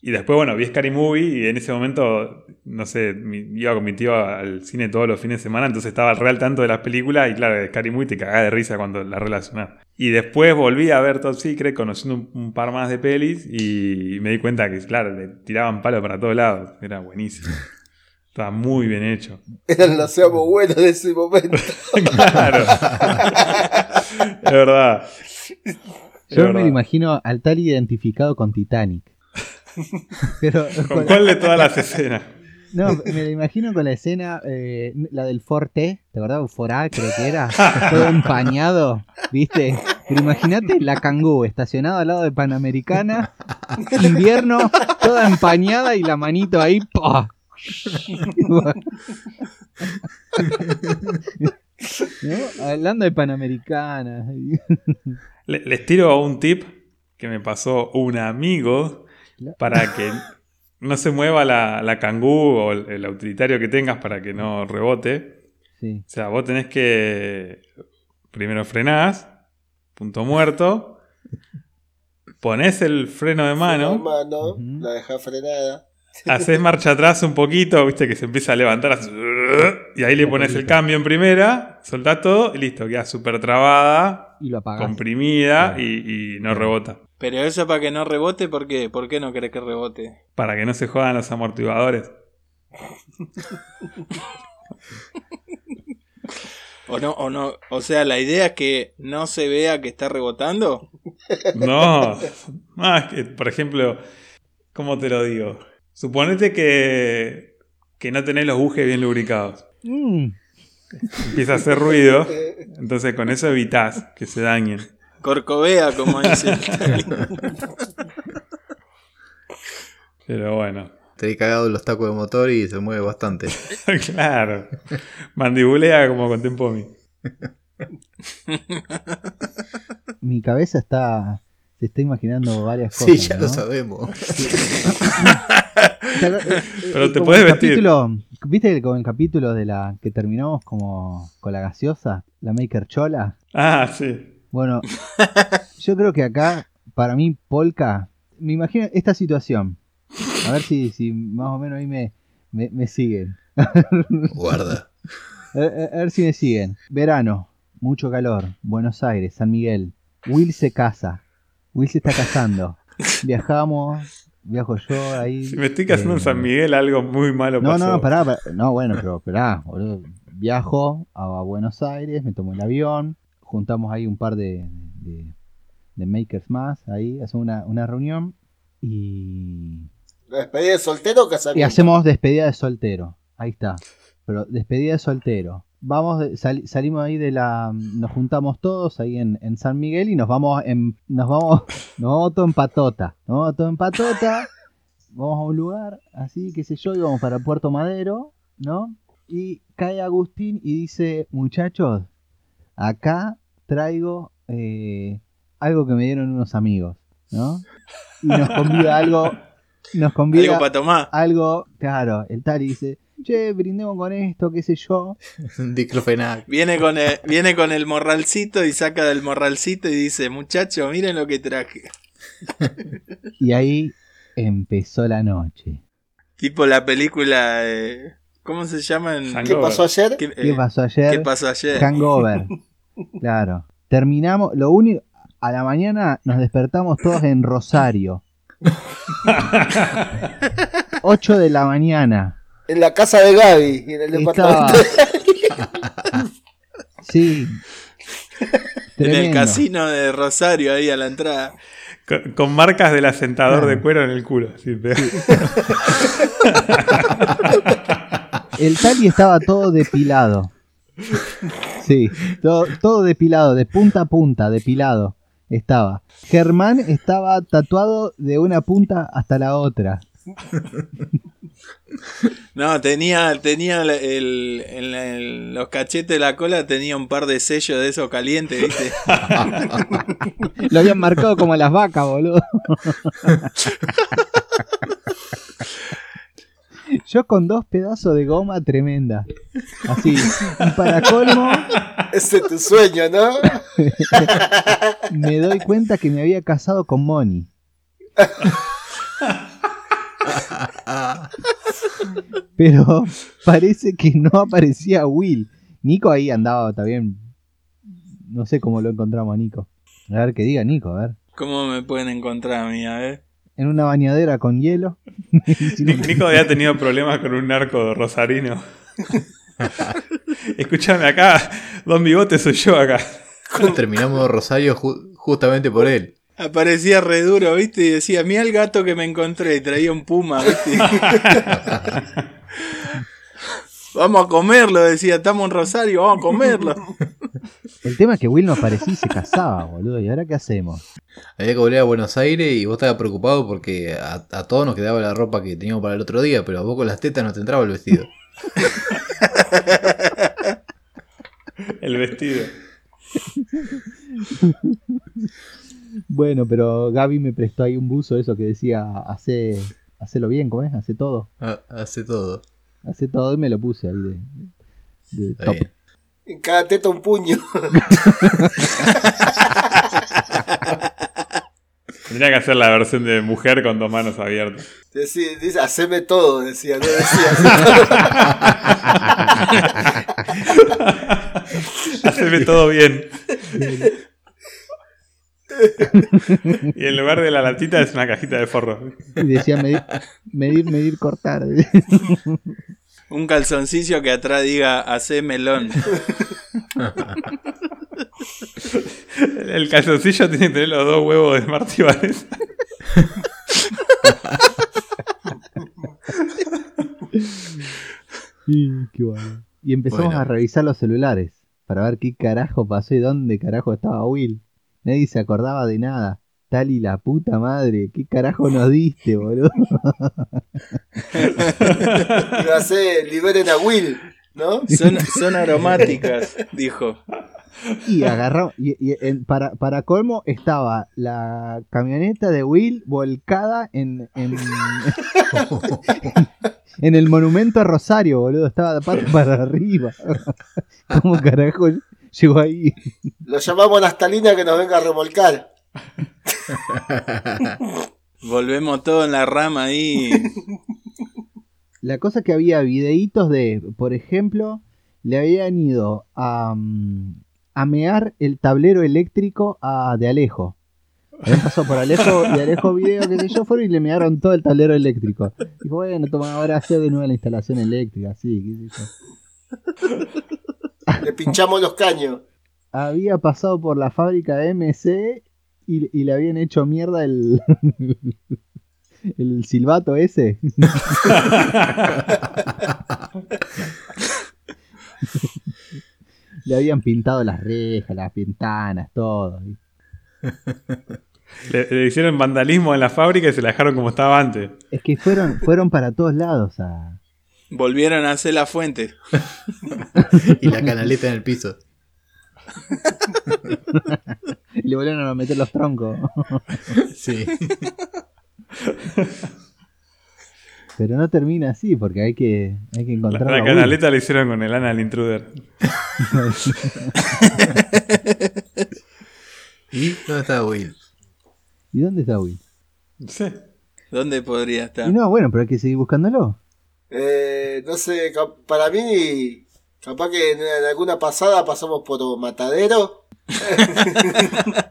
y después, bueno, vi Scary Movie y en ese momento, no sé, iba con mi tío al cine todos los fines de semana, entonces estaba al real tanto de las películas y claro, Scary Movie te cagás de risa cuando la relacionás. Y después volví a ver Top Secret conociendo un, un par más de pelis y me di cuenta que, claro, le tiraban palo para todos lados. Era buenísimo. [laughs] Estaba muy bien hecho. Eran los seamos buenos de ese momento. [laughs] claro. [laughs] es verdad. Yo me lo imagino al tal identificado con Titanic. [laughs] Pero ¿Con cuál de todas las escenas? No, me lo imagino con la escena, eh, la del Forte, ¿te acordás? Forá, creo que era, [laughs] todo empañado, ¿viste? Pero imagínate la Kangoo estacionada al lado de Panamericana, invierno, toda empañada y la manito ahí, ¡pah! [laughs] ¿No? Hablando de Panamericana. Le- Les tiro un tip que me pasó un amigo para que no se mueva la, la cangú o el, el utilitario que tengas para que no rebote. Sí. O sea, vos tenés que. Primero frenás, punto muerto. Ponés el freno de mano, la deja frenada. [laughs] haces marcha atrás un poquito, viste que se empieza a levantar. así, y ahí le pones el cambio en primera, soltás todo y listo, queda súper trabada, Y lo apagás. comprimida Claro. y, y no rebota. Pero eso para que no rebote, ¿por qué? ¿Por qué no querés que rebote? Para que no se jodan los amortiguadores. [laughs] O no, o no, o sea, la idea es que no se vea que está rebotando. No, más que, por ejemplo, ¿cómo te lo digo? Suponete que, que no tenés los bujes bien lubricados. Mm, Empieza a hacer ruido, entonces con eso evitás que se dañen. Corcovea, como dice. Pero bueno, Te he cagado los tacos de motor y se mueve bastante. [laughs] claro. Mandibulea como con Tempomi. Mi cabeza está. Se está imaginando varias Sí, cosas. ya ¿no? [laughs] lo sabemos. Pero te Como puedes el vestir. capítulo- ¿Viste que como el capítulo de la que terminamos como con la gaseosa, la Maker Chola? Ah, sí. Bueno, [laughs] yo creo que acá, para mí, Polka, me imagino esta situación. A ver si, si más o menos ahí me, me, me siguen. [laughs] Guarda. A, a- a ver si me siguen. Verano, mucho calor, Buenos Aires, San Miguel. Will se casa. Will se está casando. Viajamos, viajo yo ahí. Si me estoy casando en eh, San Miguel, algo muy malo No, pasó. no, no, pará, pará. No, bueno, pero pará, boludo. Viajo a Buenos Aires, me tomo el avión, juntamos ahí un par de, de, de makers más, ahí, hacemos una, una reunión y, ¿La despedida de soltero o y casamiento? hacemos despedida de soltero. Ahí está. Pero despedida de soltero. Vamos, sal- salimos ahí de la, nos juntamos todos ahí en, en San Miguel y nos vamos en, nos vamos, [laughs] nos vamos todo en patota. Nos vamos todo en patota. Vamos a un lugar así, qué sé yo, y vamos para Puerto Madero, ¿no? Y cae Agustín y dice, muchachos, acá traigo eh, algo que me dieron unos amigos, ¿no? Y nos convida algo, nos [laughs] convida Algo para tomar. algo, claro, el tal dice, che, brindemos con esto, qué sé yo. [laughs] Diclofenac. Viene con, el, viene con el morralcito y saca del morralcito y dice, muchachos, miren lo que traje. [laughs] Y ahí empezó la noche. Tipo la película... eh, ¿Cómo se llama? ¿Qué pasó ayer? ¿Qué, ¿Qué eh, pasó ayer? ¿qué pasó ayer? Hangover. [laughs] Claro. Terminamos, lo único, a la mañana nos despertamos todos en Rosario. 8 de la mañana. En la casa de Gaby, en el Estaba. departamento. [laughs] Sí. En el casino de Rosario, ahí a la entrada. Con, con marcas del asentador Claro. de cuero en el culo. pe- El Tali estaba todo depilado. Sí, todo, todo depilado, de punta a punta, depilado. Estaba. Germán estaba tatuado de una punta hasta la otra. No, tenía, tenía el, el- en la- en los cachetes de la cola tenía un par de sellos de esos calientes, ¿viste? [laughs] Lo habían marcado como las vacas, boludo. [laughs] Yo con dos pedazos de goma tremenda. Así. Y para colmo, Ese es tu sueño, ¿no? [laughs] me doy cuenta que me había casado con Moni. [laughs] Pero parece que no aparecía Will. Nico ahí andaba también. No sé cómo lo encontramos a Nico. A ver que diga Nico, a ver. ¿Cómo me pueden encontrar a mí? A ver. En una bañadera con hielo. [laughs] Ni- Nico había tenido problemas con un narco rosarino. [laughs] Escúchame acá, Don Bigote soy yo acá. Terminamos Rosario ju- justamente por él. Aparecía re duro, ¿viste? Y decía, mira el gato que me encontré. Y traía un puma, ¿viste? [laughs] vamos a comerlo, decía, estamos en Rosario, vamos a comerlo. El tema es que Will no aparecía y se casaba, boludo. ¿Y ahora qué hacemos? Había que volver a Buenos Aires y vos estabas preocupado porque a, a todos nos quedaba la ropa que teníamos para el otro día, pero a vos con las tetas no te entraba el vestido. [laughs] El vestido. [laughs] Bueno, pero Gaby me prestó ahí un buzo, eso que decía, hace, hacelo bien, ¿cómo es? Hace todo. Ah, hace todo. Hace todo y me lo puse ahí de, top. bien. En cada teta un puño. Tendría que hacer la versión de mujer con dos manos abiertas. Decía, dice, haceme todo, decía, no decía. [laughs] "Haceme Haceme todo bien. Y en lugar de la latita es una cajita de forro. Y decía medir, medir, medir, cortar. [laughs] Un calzoncillo que atrás diga, hace melón. El calzoncillo tiene que tener los dos huevos de Martí Vanessa. [laughs] Sí, qué bueno. Y empezamos Bueno. a revisar los celulares para ver qué carajo pasó y dónde carajo estaba Will. Nadie se acordaba de nada. Tal y la puta madre, ¿qué carajo nos diste, boludo? [laughs] Iba a ser, liberen a Will, ¿no? Son, son aromáticas, dijo. Y agarró, y, y en- para, para colmo estaba la camioneta de Will volcada en, en, [laughs] en el monumento a Rosario, boludo. Estaba de pata para arriba. [laughs] ¿Cómo carajo llegó ahí? Lo llamamos a Nastalina que nos venga a remolcar. [laughs] Volvemos todo en la rama ahí. La cosa que había videitos de, por ejemplo, le habían ido a, mm, a mear el tablero eléctrico a de Alejo. Habían pasado por Alejo y Alejo video, que sé yo, fueron y le mearon todo el tablero eléctrico. Dijo, bueno, toma, ahora hacer de nuevo la instalación eléctrica, sí, qué sé yo. Le pinchamos los caños. Había pasado por la fábrica de MC y, y le habían hecho mierda el, [laughs] el silbato ese. [laughs] Le habían pintado las rejas, las ventanas, todo. Le, le hicieron vandalismo en la fábrica y se la dejaron como estaba antes. Es que fueron, fueron para todos lados a... Volvieron a hacer la fuente. [laughs] y la canaleta en el piso. y [laughs] le volvieron a meter los troncos. [laughs] Sí. Pero no termina así, porque hay que, hay que La, encontrar la a Will. canaleta la hicieron con el Anal Intruder. ¿Y dónde está Will? ¿Y dónde está Will? Sí. ¿Dónde podría estar? Y no, bueno, pero hay que seguir buscándolo. Eh, no sé, para mí, capaz que en, en alguna pasada pasamos por Matadero. [laughs]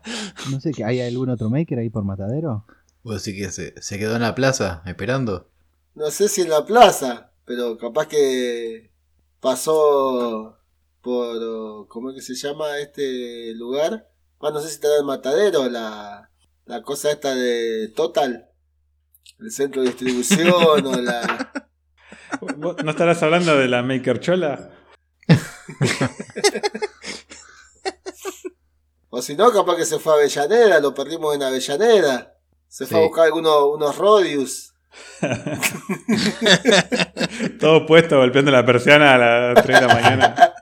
No sé, ¿que ¿hay algún otro maker ahí por Matadero? ¿Vos decís que se, se quedó en la plaza esperando? No sé si en la plaza, pero capaz que pasó por. ¿Cómo es que se llama este lugar? Ah, no sé si estará en Matadero, la, la cosa esta de Total. El centro de distribución o la. [laughs] ¿Vos ¿No estarás hablando de la Maker Chola? [laughs] O si no, capaz que se fue a Avellaneda, lo perdimos en Avellaneda. Se fue a buscar algunos unos Rodius. [laughs] Todo puesto golpeando la persiana a las 3 de la mañana.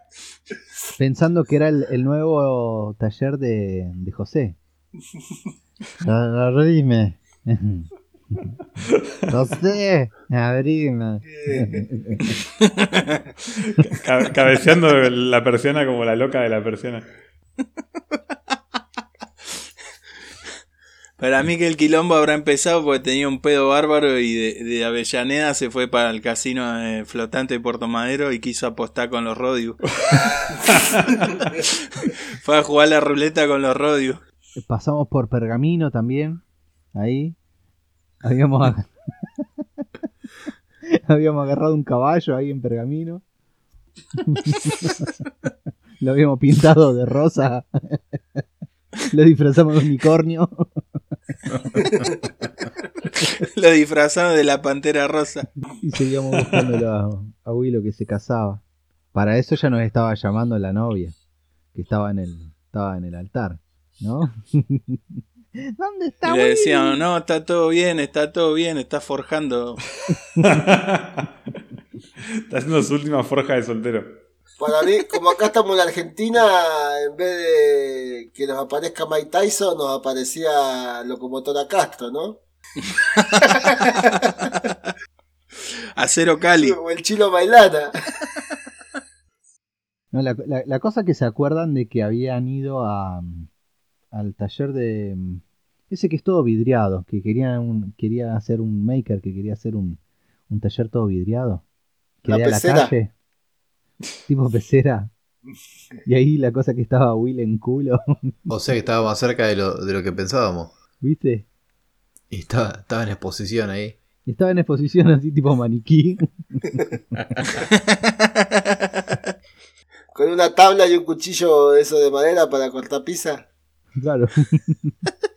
Pensando que era el, el nuevo taller de, de José. [laughs] Abrime. José, abrime. Ca- cabeceando la persiana como la loca de la persiana. Para mí que el quilombo habrá empezado porque tenía un pedo bárbaro y de, de Avellaneda se fue para el casino eh, flotante de Puerto Madero y quiso apostar con los Rodius. [laughs] fue a jugar la ruleta con los Rodius. Pasamos por Pergamino también. Ahí. Habíamos, ag- [laughs] habíamos agarrado un caballo ahí en Pergamino. [laughs] Lo habíamos pintado de rosa. [laughs] Lo disfrazamos de unicornio. Lo disfrazaron de la pantera rosa. Y seguíamos buscándolo a, a Willow que se casaba. Para eso ya nos estaba llamando la novia. Que estaba en el, estaba en el altar. ¿No? [laughs] ¿Dónde Y está le Willy? decían, no, está todo bien, está todo bien, está forjando. [laughs] Está haciendo su última forja de soltero. Para mí, como acá estamos en Argentina, en vez de que nos aparezca Mike Tyson, nos aparecía Locomotora Castro, ¿no? [laughs] Acero Cali. O el Chilo Bailana. No, la, la- la cosa que se acuerdan de que habían ido a, al taller de ese que es todo vidriado, que querían un- quería hacer un maker, que quería hacer un, un taller todo vidriado, que La a la calle, tipo pecera. Y ahí la cosa que estaba Will en culo, [laughs] O sea que estaba más cerca de lo, de lo que pensábamos. ¿viste? Y estaba, estaba en exposición ahí. Estaba en exposición así tipo maniquí. [laughs] Con una tabla y un cuchillo de eso de madera para cortar pizza. claro. [laughs]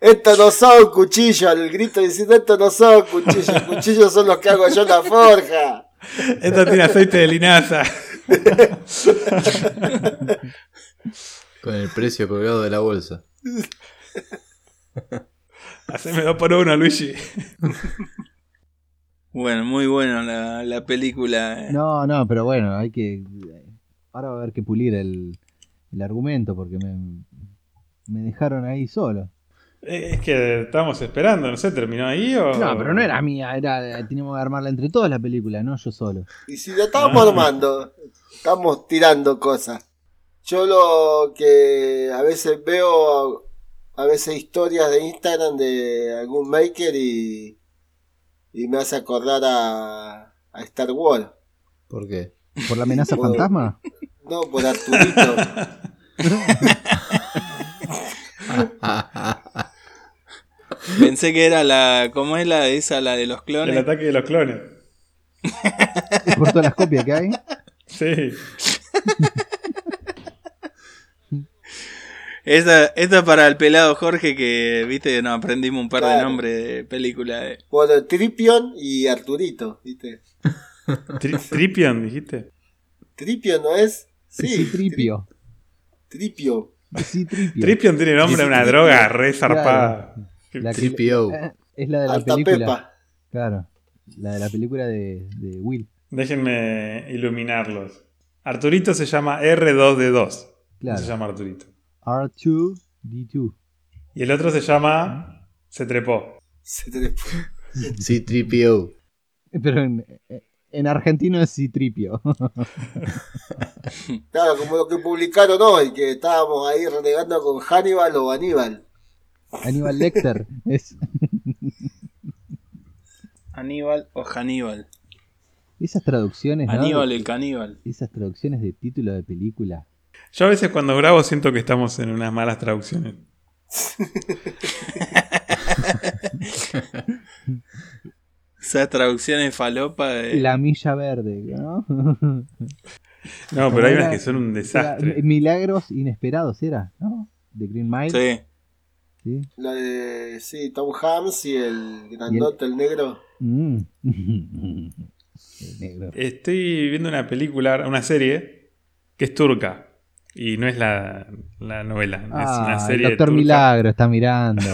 Esto no son cuchillos, el grito diciendo esto no son cuchillos, cuchillos son los que hago yo en la forja. Esto tiene aceite de linaza. Con el precio colgado de la bolsa. Haceme dos por uno, Luigi. Bueno, muy bueno la, la película. eh. No, no, pero bueno, hay que ahora va a haber que pulir el, el argumento porque me, me dejaron ahí solo. Eh, Es que estábamos esperando, no sé, ¿terminó ahí o...? No, pero no era mía, era teníamos que armarla entre todos la película, no yo solo. Y si lo estamos Ah. armando, estamos tirando cosas. Yo lo que a veces veo, a veces historias de Instagram de algún maker y, y me hace acordar a, a Star Wars. ¿Por qué? ¿Por la amenaza [laughs] fantasma? No, por Arturito. [laughs] Pensé que era la. ¿Cómo es la esa, la de los El clones? ataque de los clones. [laughs] ¿Por todas las copias que hay? Sí. [laughs] Esta, esta es para el pelado Jorge que, viste, nos aprendimos un par de nombres de películas. de- por Tripion y Arturito, ¿viste? Tri- Tripion, dijiste. Tripion no es? Sí, Sí, tripio. Tripio. Tripio. Tripion tiene nombre de una droga re zarpada. La que- Tripio. eh, es la de la Alta película. Pepa. Claro. La de la película de, de Will. Déjenme iluminarlos. Arturito se llama R2D2. No Claro. se llama Arturito. R2D2. Y el otro se llama Se trepó. Se te- [laughs] Sí, Tripio. Pero en, en argentino es Citripio. [laughs] Claro, como lo que publicaron hoy, que estábamos ahí renegando con Hannibal o Aníbal. Aníbal Lecter. Es, Aníbal o Hannibal. esas traducciones, ¿no? Aníbal el caníbal. Esas traducciones de título de película. Yo a veces cuando grabo siento que estamos en unas malas traducciones. [laughs] [laughs] Esas traducciones falopa de... La milla verde, ¿no? [laughs] No, pero hay unas que son un Era- desastre. Milagros inesperados era, ¿no? De Green Mile. Sí. ¿sí? La de, sí, Tom Hanks y el grandote, el negro. Mm. [laughs] El negro. Estoy viendo una película, una serie, que es turca. Y no es la, la novela. es una el serie Doctor turca. Milagro está mirando.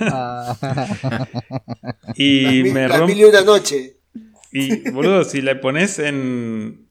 Ah. [laughs] Y Las, me rompe. mil una noche. Y, boludo, si le pones en.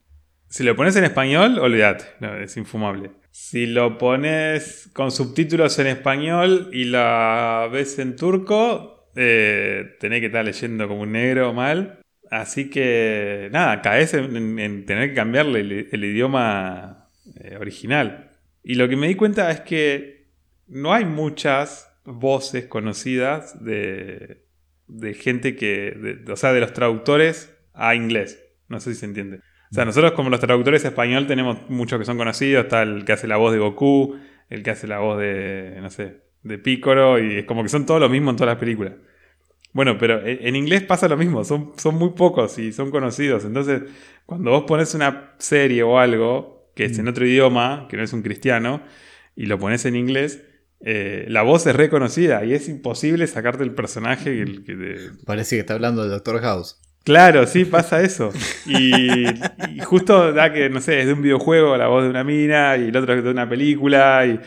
Si lo pones en español, olvídate. No, es infumable. Si lo pones con subtítulos en español y la ves en turco, eh, tenés que estar leyendo como un negro mal. Así que, nada, caes en, en- en tener que cambiarle el, el idioma eh, original. Y lo que me di cuenta es que no hay muchas voces conocidas de, de gente que. o sea, de los traductores a inglés. No sé si se entiende. O sea, nosotros como los traductores español tenemos muchos que son conocidos. Está el que hace la voz de Goku, el que hace la voz de, no sé, de Piccolo. Y es como que son todos lo mismo en todas las películas. Bueno, pero en en inglés pasa lo mismo. Son, son muy pocos y son conocidos. Entonces, cuando vos pones una serie o algo que es en otro idioma, que no es un cristiano, y lo pones en inglés, eh, la voz es reconocida y es imposible sacarte el personaje que- que de- Parece que está hablando del Doctor House. Claro, sí, pasa eso. Y, y justo da que, no sé, es de un videojuego la voz de una mina y el otro es de una película y,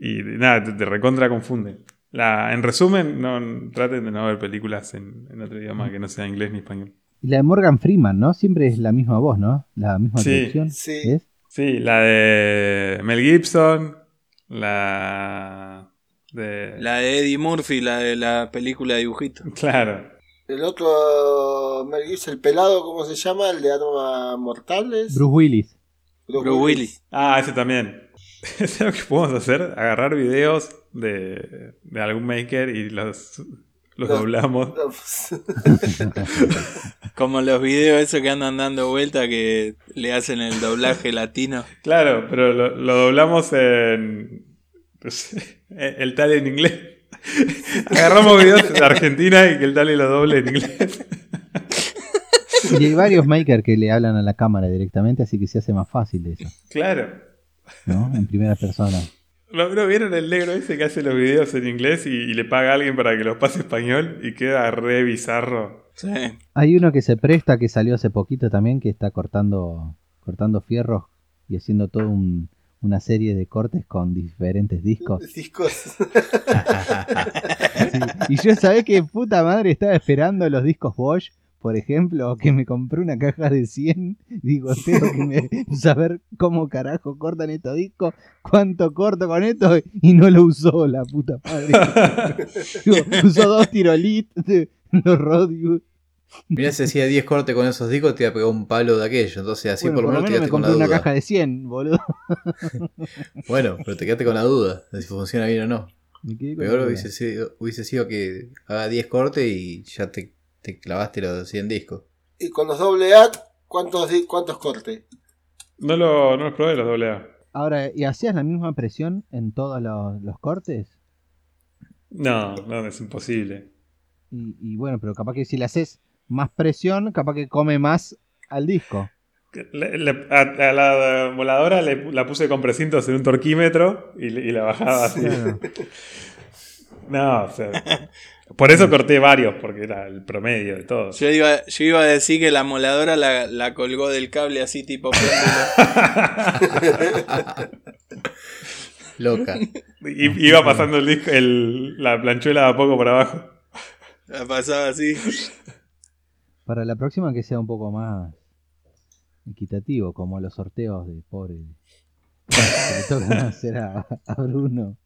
y nada, te, te recontra confunde. La, en resumen, no, traten de no ver películas en, en otro idioma que no sea inglés ni español. Y la de Morgan Freeman, ¿no? Siempre es la misma voz, ¿no? La misma Sí. traducción. Sí. ¿Es? Sí, la de Mel Gibson, la de... La de Eddie Murphy, la de la película de dibujito. Claro. El otro, Mel Gibson, el pelado, ¿cómo se llama? El de Armas Mortales. Bruce Willis. Bruce Bruce Willis. Ah, ese también. [laughs] ¿Sabes lo que podemos hacer? Agarrar videos de, de algún maker y los, los Los- doblamos. [laughs] Como los videos esos que andan dando vuelta que le hacen el doblaje latino. Claro, pero lo, lo doblamos en. sé, [laughs] el tal en inglés. Agarramos videos de Argentina y que el tal lo doble en inglés. Y hay varios makers que le hablan a la cámara directamente, así que se hace más fácil eso, Claro. ¿no? En primera persona. ¿Lo, lo vieron el negro ese que hace los videos en inglés y, y le paga a alguien para que los pase español y queda re bizarro? Sí. Hay uno que se presta, que salió hace poquito también, que está cortando, cortando fierros y haciendo toda un- una serie de cortes con diferentes discos. [laughs] Discos. [laughs] Sí. Y yo sabés que puta madre estaba esperando los discos Bosch por ejemplo, que me compré una caja de 100, digo, tengo que me- [laughs] [laughs] saber cómo carajo cortan estos discos, cuánto corto con esto, y no lo usó la puta madre. [laughs] Digo, usó dos tirolit los Rodius. Mirá, si hacía 10 cortes con esos discos, te iba a pegar un palo de aquello. Entonces, así Bueno, por lo menos te me quedaste con la compré una duda. caja de 100, boludo. Bueno, pero te quedaste con la duda de si funciona bien o no. Me Peor duda. hubiese sido, hubiese sido que haga 10 cortes y ya te, te clavaste los 100 discos. Y con los doble A, ¿cuántos, cuántos cortes? No, lo, no los probé los doble A. Ahora, ¿y hacías la misma presión en todos los, los cortes? No, no, es imposible. Y, y bueno, pero capaz que si le haces más presión, capaz que come más al disco. Le- le- a, a la voladora le, la puse con precintos en un torquímetro y, y la bajaba así. Claro. [laughs] No, o sea. Por eso corté varios, porque era el promedio de todos. Yo iba, yo iba a decir que la moladora la, la colgó del cable así tipo péndulo. [laughs] Loca. Y, iba pasando el disco, el- la planchuela a poco por abajo. La pasaba así. Para la próxima que sea un poco más equitativo, como los sorteos de pobre. que le tocan hacer a, a Bruno.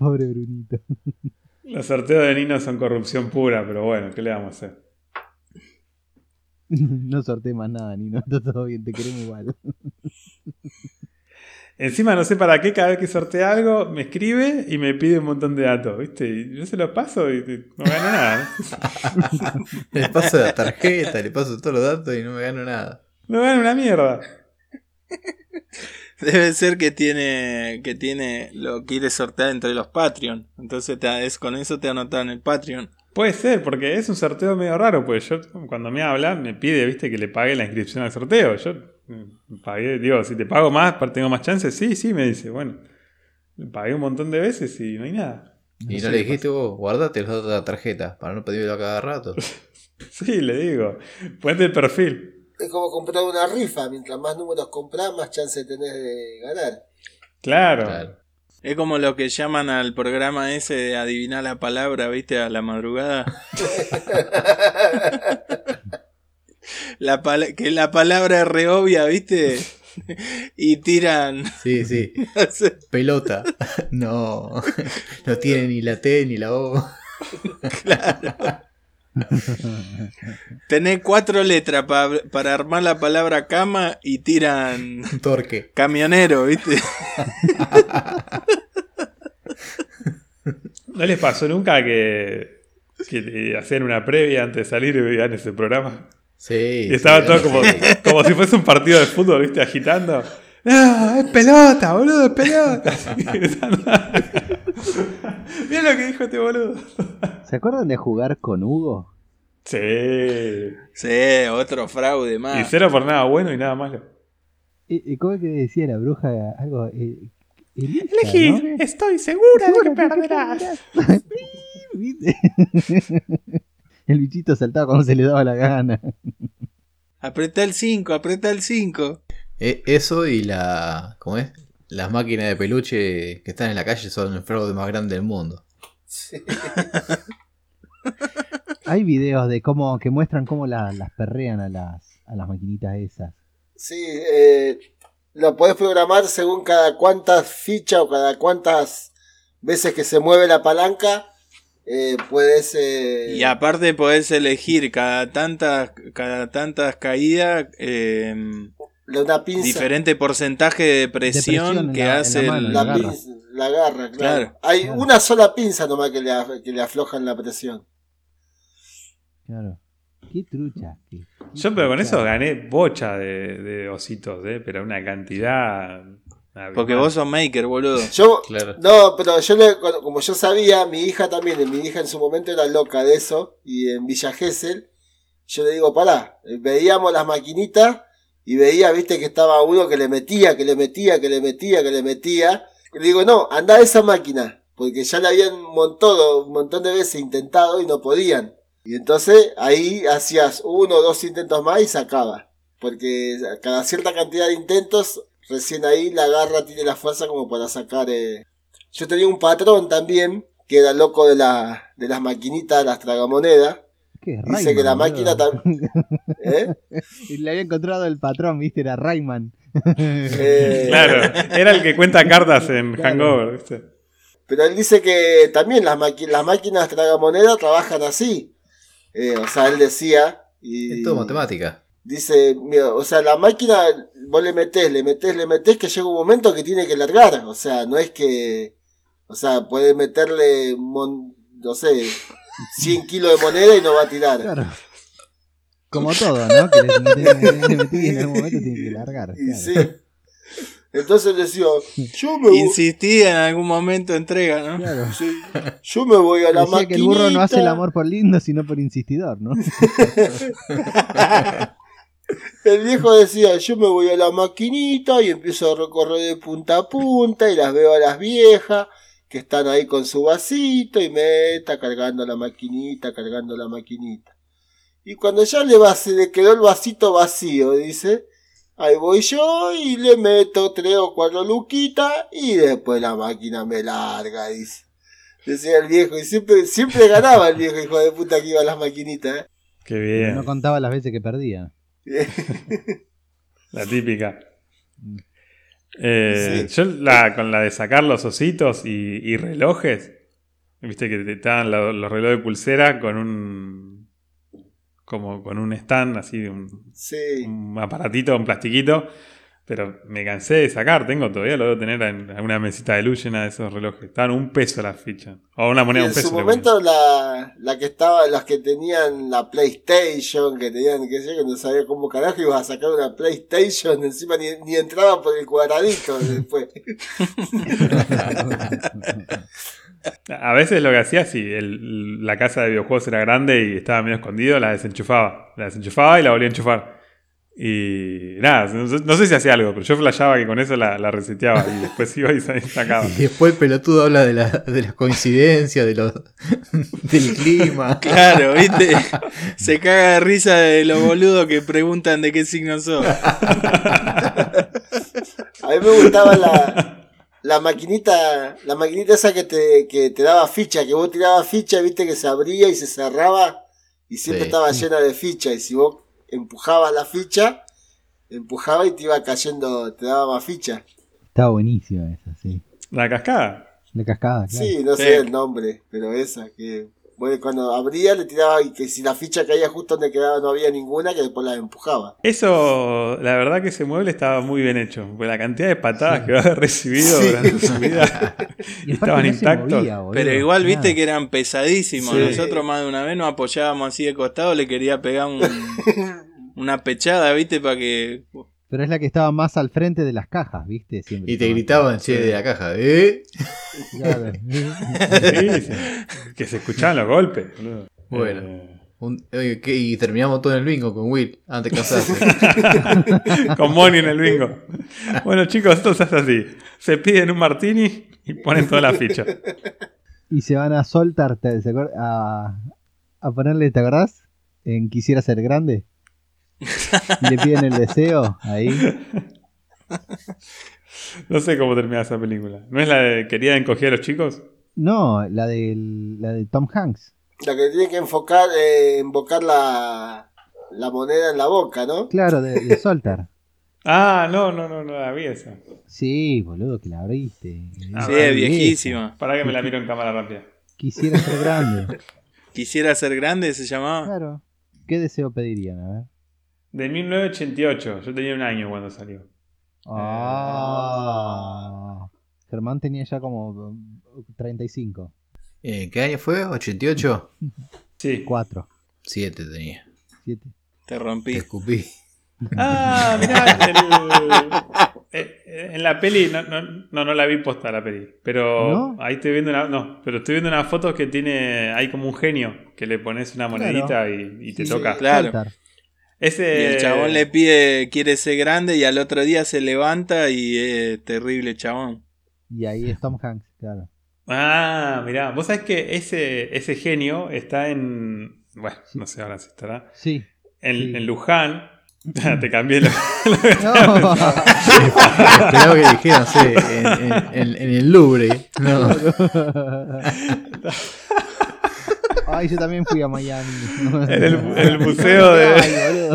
Pobre Brunito. [laughs] Los sorteos de Nino son corrupción pura, pero bueno, ¿qué le vamos a hacer? [laughs] No sorteé más nada, ni no, está todo bien, te queremos igual. [laughs] Encima no sé para qué, cada vez que sortea algo, me escribe y me pide un montón de datos, ¿viste? Y yo se los paso y no gano nada. ¿no? Le paso la tarjeta, le paso todos los datos y no me gano nada. No gano una mierda. [laughs] Debe ser que tiene, que tiene, lo quiere sortear entre los Patreon. Entonces te, es, con eso te anotan el Patreon. Puede ser, porque es un sorteo medio raro, pues yo cuando me habla me pide, viste, que le pague la inscripción al sorteo. Yo mm, pagué, digo, si te pago más, tengo más chances, sí, sí, me dice, bueno. Le pagué un montón de veces y no hay nada. Y no le dijiste vos, guardate los datos de la tarjeta para no pedirlo a cada rato. [laughs] Sí, le digo, ponte el perfil. Es como comprar una rifa. Mientras más números compras, más chance tenés de ganar. Claro. Claro. Es como lo que llaman al programa ese de adivinar la palabra, viste, a la madrugada. [laughs] La que la palabra es re obvia, viste. y tiran. Sí, sí. [laughs] Pelota. No. No tiene ni la T ni la O. Tenés cuatro letras pa- para armar la palabra cama y tiran torque. camionero, viste. [laughs] ¿No les pasó nunca que, que hacían una previa antes de salir y veían ese programa? Sí. Y estaba sí, todo como, sí. como si fuese un partido de fútbol, ¿viste? Agitando. ¡No! ¡Es pelota, boludo! ¡Es pelota! [laughs] [laughs] Mira lo que dijo este boludo. ¿Se acuerdan de jugar con Hugo? Sí. Sí, otro fraude Y más. cero por nada bueno y nada malo. ¿Y, y cómo es que decía la bruja algo? Eh, Elisa, Elegí, ¿no? estoy segura de que perderás. [laughs] El bichito saltaba cuando se le daba la gana. Apretá el 5, apretá el 5. E- Eso y la. ¿Cómo es? Las máquinas de peluche que están en la calle son el fraude más grande del mundo. Sí. [laughs] Hay videos de cómo que muestran cómo la- las perrean a las, a las maquinitas esas. Sí, eh, lo podés programar según cada cuántas fichas o cada cuántas veces que se mueve la palanca. Eh, puedes. eh, Y aparte podés elegir cada tantas, cada tantas caídas, eh, una pinza. diferente porcentaje de presión, que la- hace la mano, el... La, La garra. pinza- la garra, claro. Claro. Hay Claro. una sola pinza nomás que le, que le aflojan la presión. Claro. Qué trucha. qué- qué Yo, pero con trucha. eso gané bocha de, de ositos, ¿eh? Pero una cantidad. Porque vos sos maker, boludo. Yo, Claro. no, pero yo le, como yo sabía, mi hija también, mi hija en su momento era loca de eso, y en Villa Gesell, yo le digo, pará, veíamos las maquinitas y veía, viste, que estaba uno que le metía, que le metía, que le metía, que le metía. Y le digo, no, anda a esa máquina, porque ya la habían montado un montón de veces intentado y no podían. Y entonces ahí hacías uno o dos intentos más y sacaba. Porque cada cierta cantidad de intentos, recién ahí la garra tiene la fuerza como para sacar. eh. Yo tenía un patrón también que era loco de, la, de las maquinitas, las tragamonedas. ¿Qué es Dice que la Rayman, máquina también. ¿eh? [laughs] Y le había encontrado el patrón, viste, era Rayman. Eh, [laughs] Claro, era el que cuenta cartas en Claro. Hangover. ¿viste? Pero él dice que también las, maqui- las máquinas tragamonedas trabajan así. Eh, o sea, él decía. Y Es todo matemática. Dice, mira, o sea, la máquina, vos le metés, le metés, le metés, que llega un momento que tiene que largar. O sea, no es que. O sea, puede meterle, mon- no sé, 100 kilos de moneda y no va a tirar. Claro. Como todo, ¿no? Que le, le- le metí y en algún [laughs] momento tiene que largar. Claro. sí. Entonces decía, yo me, voy, Insistía en algún momento entrega, ¿no? Claro. sí, yo me voy a la Decía que el burro no hace el maquinita. amor por lindo, sino por insistidor, ¿no? [laughs] El viejo decía, yo me voy a la maquinita y empiezo a recorrer de punta a punta y las veo a las viejas que están ahí con su vasito y me está cargando la maquinita, cargando la maquinita. Y cuando ya le, va, se le quedó el vasito vacío, dice, ahí voy yo y le meto tres o cuatro luquitas y después la máquina me larga, dice. Decía el viejo, y siempre, siempre ganaba el viejo hijo de puta que iba a las maquinitas. ¿eh? Qué bien. No contaba las veces que perdía. [laughs] La típica. Eh, Sí. Yo la, con la de sacar los ositos y, y relojes, viste que te estaban lo- los, relojes de pulsera con un como con un stand así, un, Sí. un aparatito, un plastiquito, pero me cansé de sacar, tengo todavía lo debo tener en una mesita de luz llena de esos relojes. Estaban un peso las fichas. O una moneda en un peso. su le momento la, la que estaba, las que tenían la PlayStation, que tenían, que sé yo, que no sabía cómo carajo ibas a sacar una PlayStation, encima ni, ni entraba por el cuadradito después. [laughs] A veces lo que hacía, si el- la casa de videojuegos era grande y estaba medio escondido, la desenchufaba. La desenchufaba y la volvía a enchufar. Y nada, no, sé- no sé si hacía algo, pero yo flashaba que con eso la, la reseteaba y después iba y sa- [laughs] sacaba. Y después el pelotudo habla de, la, de las coincidencias, de los, [laughs] del clima. Claro, ¿viste? [laughs] Se caga de risa de los boludos que preguntan de qué signo sos. A mí me gustaba la, la maquinita, la maquinita esa que te, que te daba ficha, que vos tirabas ficha, viste que se abría y se cerraba y siempre Sí. estaba llena de ficha. Y si vos empujabas la ficha, empujaba y te iba cayendo, te daba más ficha. Estaba buenísima esa, sí. La cascada. La cascada, claro. Sí, no Sí. sé el nombre, pero esa, que bueno, cuando abría le tiraba y que si la ficha caía justo donde quedaba no había ninguna, que después la empujaba. Eso, la verdad que ese mueble estaba muy bien hecho. Porque la cantidad de patadas que había recibido Sí. durante su vida [laughs] estaban intactos. movía, boludo. Pero igual viste que eran pesadísimos. Sí. Nosotros más de una vez nos apoyábamos así de costado, le quería pegar un- [laughs] una pechada, viste, para que... Pero es la que estaba más al frente de las cajas, ¿viste? Siempre Y te gritaban, che, de la caja, ¿eh? Claro. Sí, [laughs] sí. Que se escuchaban los golpes. boludo. Bueno. Eh, Un- y terminamos todo en el bingo con Will, antes de casarse. [laughs] con Moni en el bingo. Bueno, chicos, esto se hace así. Se piden un martini y ponen toda la ficha. Y se van a soltar, ¿se a, a ponerle, ¿te acordás? En Quisiera ser grande. [laughs] Le piden el deseo ahí. No sé cómo termina esa película. ¿No es la de quería encoger a los chicos? No, la, del, la de Tom Hanks. La que tiene que enfocar, eh, invocar la, la moneda en la boca, ¿no? Claro, de, de [laughs] Soltar. Ah, no, no, no, no la vi esa. Sí, boludo, que la abriste. Ah, sí, es viejísima. Para que me la miro en cámara rápida. Quisiera ser grande. [laughs] Quisiera ser grande, se llamaba. Claro. ¿Qué deseo pedirían? A ver. De 1988. Yo tenía un año cuando salió. Ah. Germán tenía ya como 35. Eh, ¿Qué año fue? ¿88? [laughs] Sí. 4. 7 tenía. 7. Te Te rompí. escupí. Ah, mirá, el- eh, en la peli, no, no, no, no la vi posta la peli, pero ¿No? ahí estoy viendo una, no, pero estoy viendo una foto que tiene, hay como un genio, que le pones una monedita y, y te Sí, toca. Claro. Ese, Y el chabón le pide, quiere ser grande y al otro día se levanta y es terrible chabón. Y ahí es Tom Hanks, claro. Ah, mirá, vos sabés que ese, ese genio está en, bueno, Sí. no sé ahora si estará, Sí. en, Sí. en Luján, Te cambié lo. [laughs] No. Esperaba que en, en- en- en el Louvre. [laughs] No. Ay, yo también fui a Miami. [laughs] En el, en el museo de. [laughs] Ay.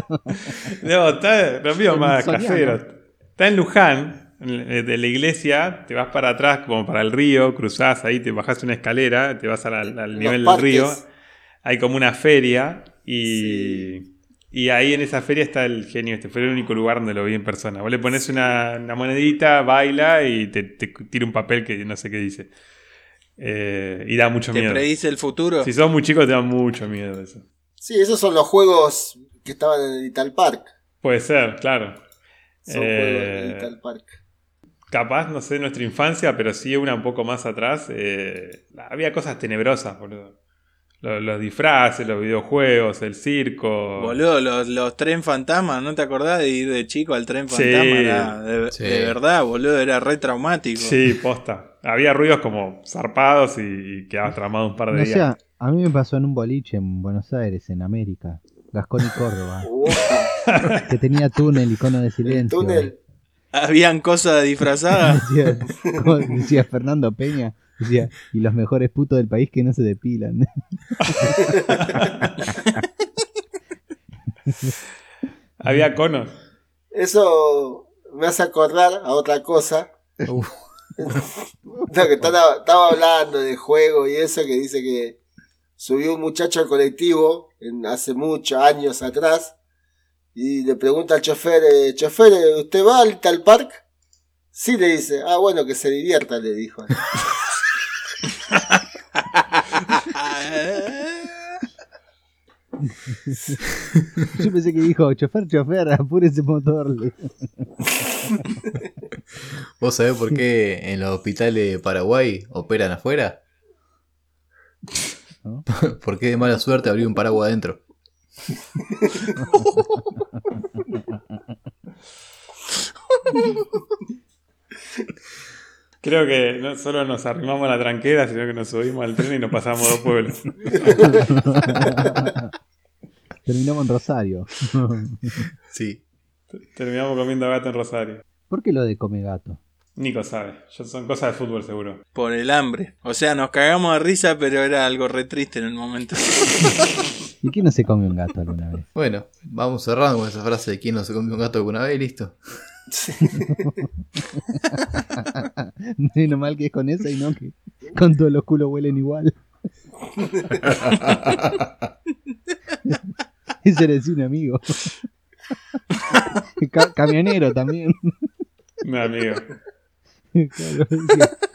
No, está lo mío más Soñando. casero. Está en Luján, en- de la iglesia, te vas para atrás, como para el río, cruzás ahí, te bajás una escalera, te vas al, nivel del río. Hay como una feria y. Y ahí en esa feria está el genio este. Fue el único lugar donde lo vi en persona. Vos le pones una, una monedita, baila y te, te tira un papel que no sé qué dice. Eh, y da mucho ¿Te miedo. predice el futuro? Si sos muy chico, te da mucho miedo eso. Sí, esos son los juegos que estaban en el Ital Park. Puede ser, claro. Son Eh, juegos del Ital Park. capaz, no sé, nuestra infancia, pero sí una un poco más atrás, eh, había cosas tenebrosas, boludo. Los, los disfraces, los videojuegos, el circo. Boludo, los, los tren fantasmas, ¿no te acordás de ir de chico al tren Sí. fantasma? Era de, Sí. de verdad, boludo, era re traumático. Sí, posta. Había ruidos como zarpados y, y quedabas tramado un par de No días. a mí me pasó en un boliche en Buenos Aires, en América. Gascón y Córdoba. [laughs] Que tenía túnel, icono de el silencio. túnel. Habían cosas disfrazadas. [laughs] Decía Fernando Peña, decía, y los mejores putos del país que no se depilan. [laughs] Había conos. Eso me hace acordar a otra cosa. Uf. No, que estaba, hablando de juego y eso, que dice que subió un muchacho al colectivo en, hace muchos años atrás y le pregunta al chofer, eh, chofer, eh, ¿usted va al tal park? Sí, le dice, ah, bueno, que se divierta, le dijo. [laughs] [laughs] Yo pensé que dijo, chofer, chofer, apure ese motor. [laughs] ¿Vos sabés por qué en los hospitales de Paraguay operan afuera? ¿No? [laughs] Porque de mala suerte abrió un paraguas adentro. Creo que no solo nos arrimamos a la tranquera, sino que nos subimos al tren y nos pasamos dos pueblos. [laughs] Terminamos en Rosario. Sí. Terminamos comiendo gato en Rosario. ¿Por qué lo de come gato? Nico sabe. Yo- son cosas de fútbol seguro. Por el hambre. O sea, nos cagamos de risa, pero era algo re triste en el momento. [laughs] ¿Y quién no se come un gato alguna vez? Bueno, vamos cerrando con esa frase de quién no se comió un gato alguna vez y listo. [laughs] Menos mal que es con esa y no que con todos los culos huelen igual. [laughs] Ese era un amigo. Ca- camionero también. Mi amigo. Claro,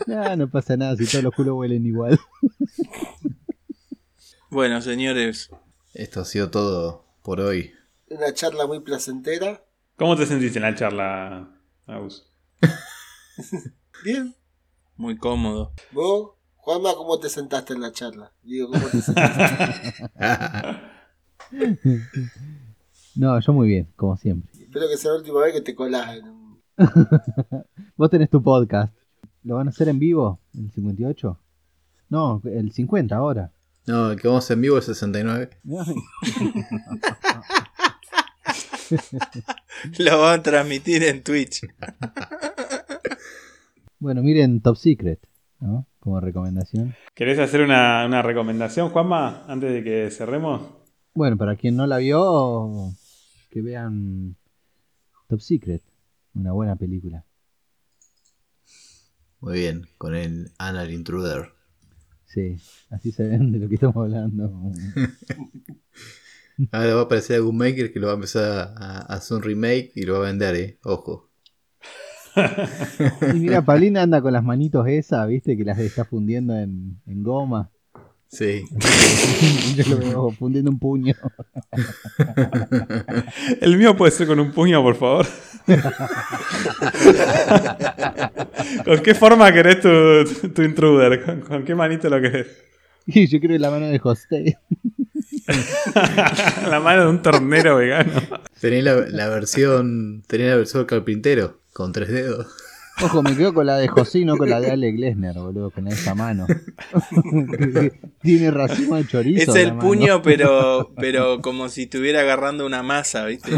"Nah, no pasa nada si todos los culos huelen igual. Bueno, señores, Esto ha sido todo por hoy. Una charla muy placentera. ¿Cómo te sentiste en la charla, Agus? [laughs] Bien. muy cómodo. ¿Vos, Juanma, cómo te sentaste en la charla? Digo, ¿cómo te sentaste? [laughs] No, yo muy bien, como siempre. Espero que sea la última vez que te colás en un... [laughs] Vos tenés tu podcast. ¿Lo van a hacer en vivo? ¿El 58? No, el 50 ahora. no, el que vamos en vivo es 69. [laughs] Lo van a transmitir en Twitch. [laughs] Bueno, miren Top Secret, ¿no? Como recomendación. ¿Querés hacer una, una recomendación, Juanma, antes de que cerremos? Bueno, para quien no la vio, que vean Top Secret, una buena película. Muy bien, con el Anal Intruder. Sí, así se ven de lo que estamos hablando. [laughs] [laughs] Ahora va a aparecer algún maker que lo va a empezar a, a hacer un remake y lo va a vender, eh. Ojo. Y mira, [laughs] Paulina anda con las manitos esas, ¿viste? Que las está fundiendo en, en goma. Sí. [laughs] Yo lo veo fundiendo un puño. El mío puede ser con un puño, por favor. ¿Con qué forma querés tu, tu intruder? ¿Con, con qué manito lo querés? Y yo creo que la mano de José. [laughs] La mano de un tornero vegano. Tenés la, la versión. Tenés la versión carpintero, con tres dedos. Ojo, me quedo con la de José y no con la de Ale Glesner, boludo, con esa mano. [laughs] Tiene racimo de chorizo. Es el puño, pero, pero como si estuviera agarrando una masa, ¿viste?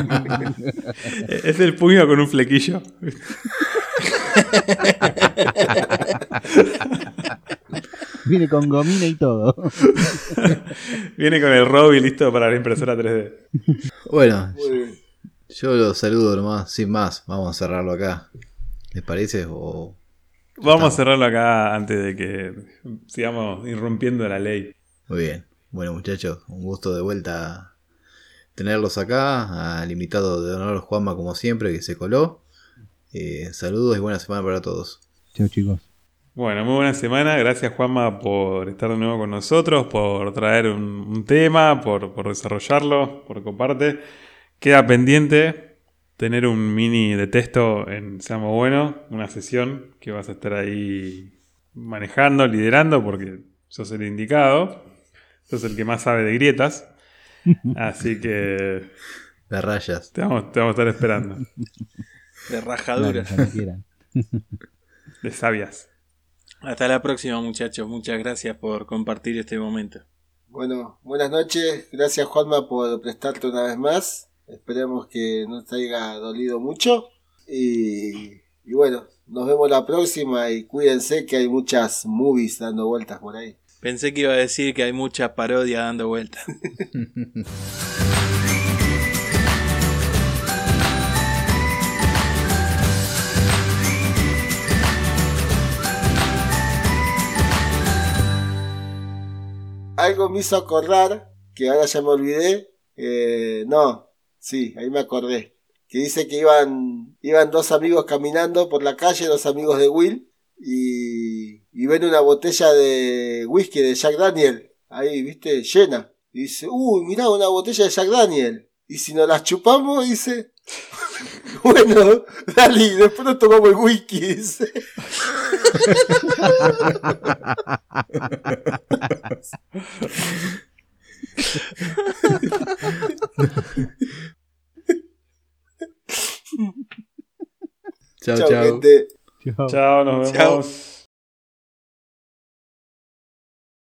Es el puño con un flequillo. [laughs] Viene con gomina y todo. Viene con el Robbie listo para la impresora 3D. Bueno, yo los saludo nomás, sin más. Vamos a cerrarlo acá. ¿Les parece? O... Vamos a cerrarlo acá antes de que sigamos irrumpiendo la ley. Muy bien. Bueno, muchachos, un gusto de vuelta tenerlos acá. Al invitado de honor Juanma, como siempre, que se coló. Eh, saludos y buena semana para todos. Chau, chicos. Bueno, muy buena semana. Gracias Juanma por estar de nuevo con nosotros, por traer un, un tema, por, por desarrollarlo, por comparte. Queda pendiente tener un mini de texto en Seamos Bueno, una sesión que vas a estar ahí manejando, liderando, porque sos el indicado. Sos el que más sabe de grietas. [laughs] Así que Las rayas. te vamos, te vamos a estar esperando. [laughs] De Claro, rajadura. cuando quieran. De sabias. Hasta la próxima, muchachos. Muchas gracias por compartir este momento. Bueno, buenas noches. Gracias Juanma por prestarte una vez más. Esperemos que no te haya dolido mucho. Y, y bueno, nos vemos la próxima y cuídense que hay muchas movies dando vueltas por ahí. Pensé que iba a decir que hay mucha parodia dando vueltas. [laughs] Algo me hizo acordar, que ahora ya me olvidé. eh, no, sí, ahí me acordé. Que dice que iban, iban dos amigos caminando por la calle, dos amigos de Will, y, y ven una botella de whisky de Jack Daniel, ahí, viste, llena. Y dice, uy, mirá, una botella de Jack Daniel. Y si nos las chupamos, dice, [laughs] bueno, dale, después nos tomamos el whisky, dice. Chao, Chao, chao. nos Chao. vemos.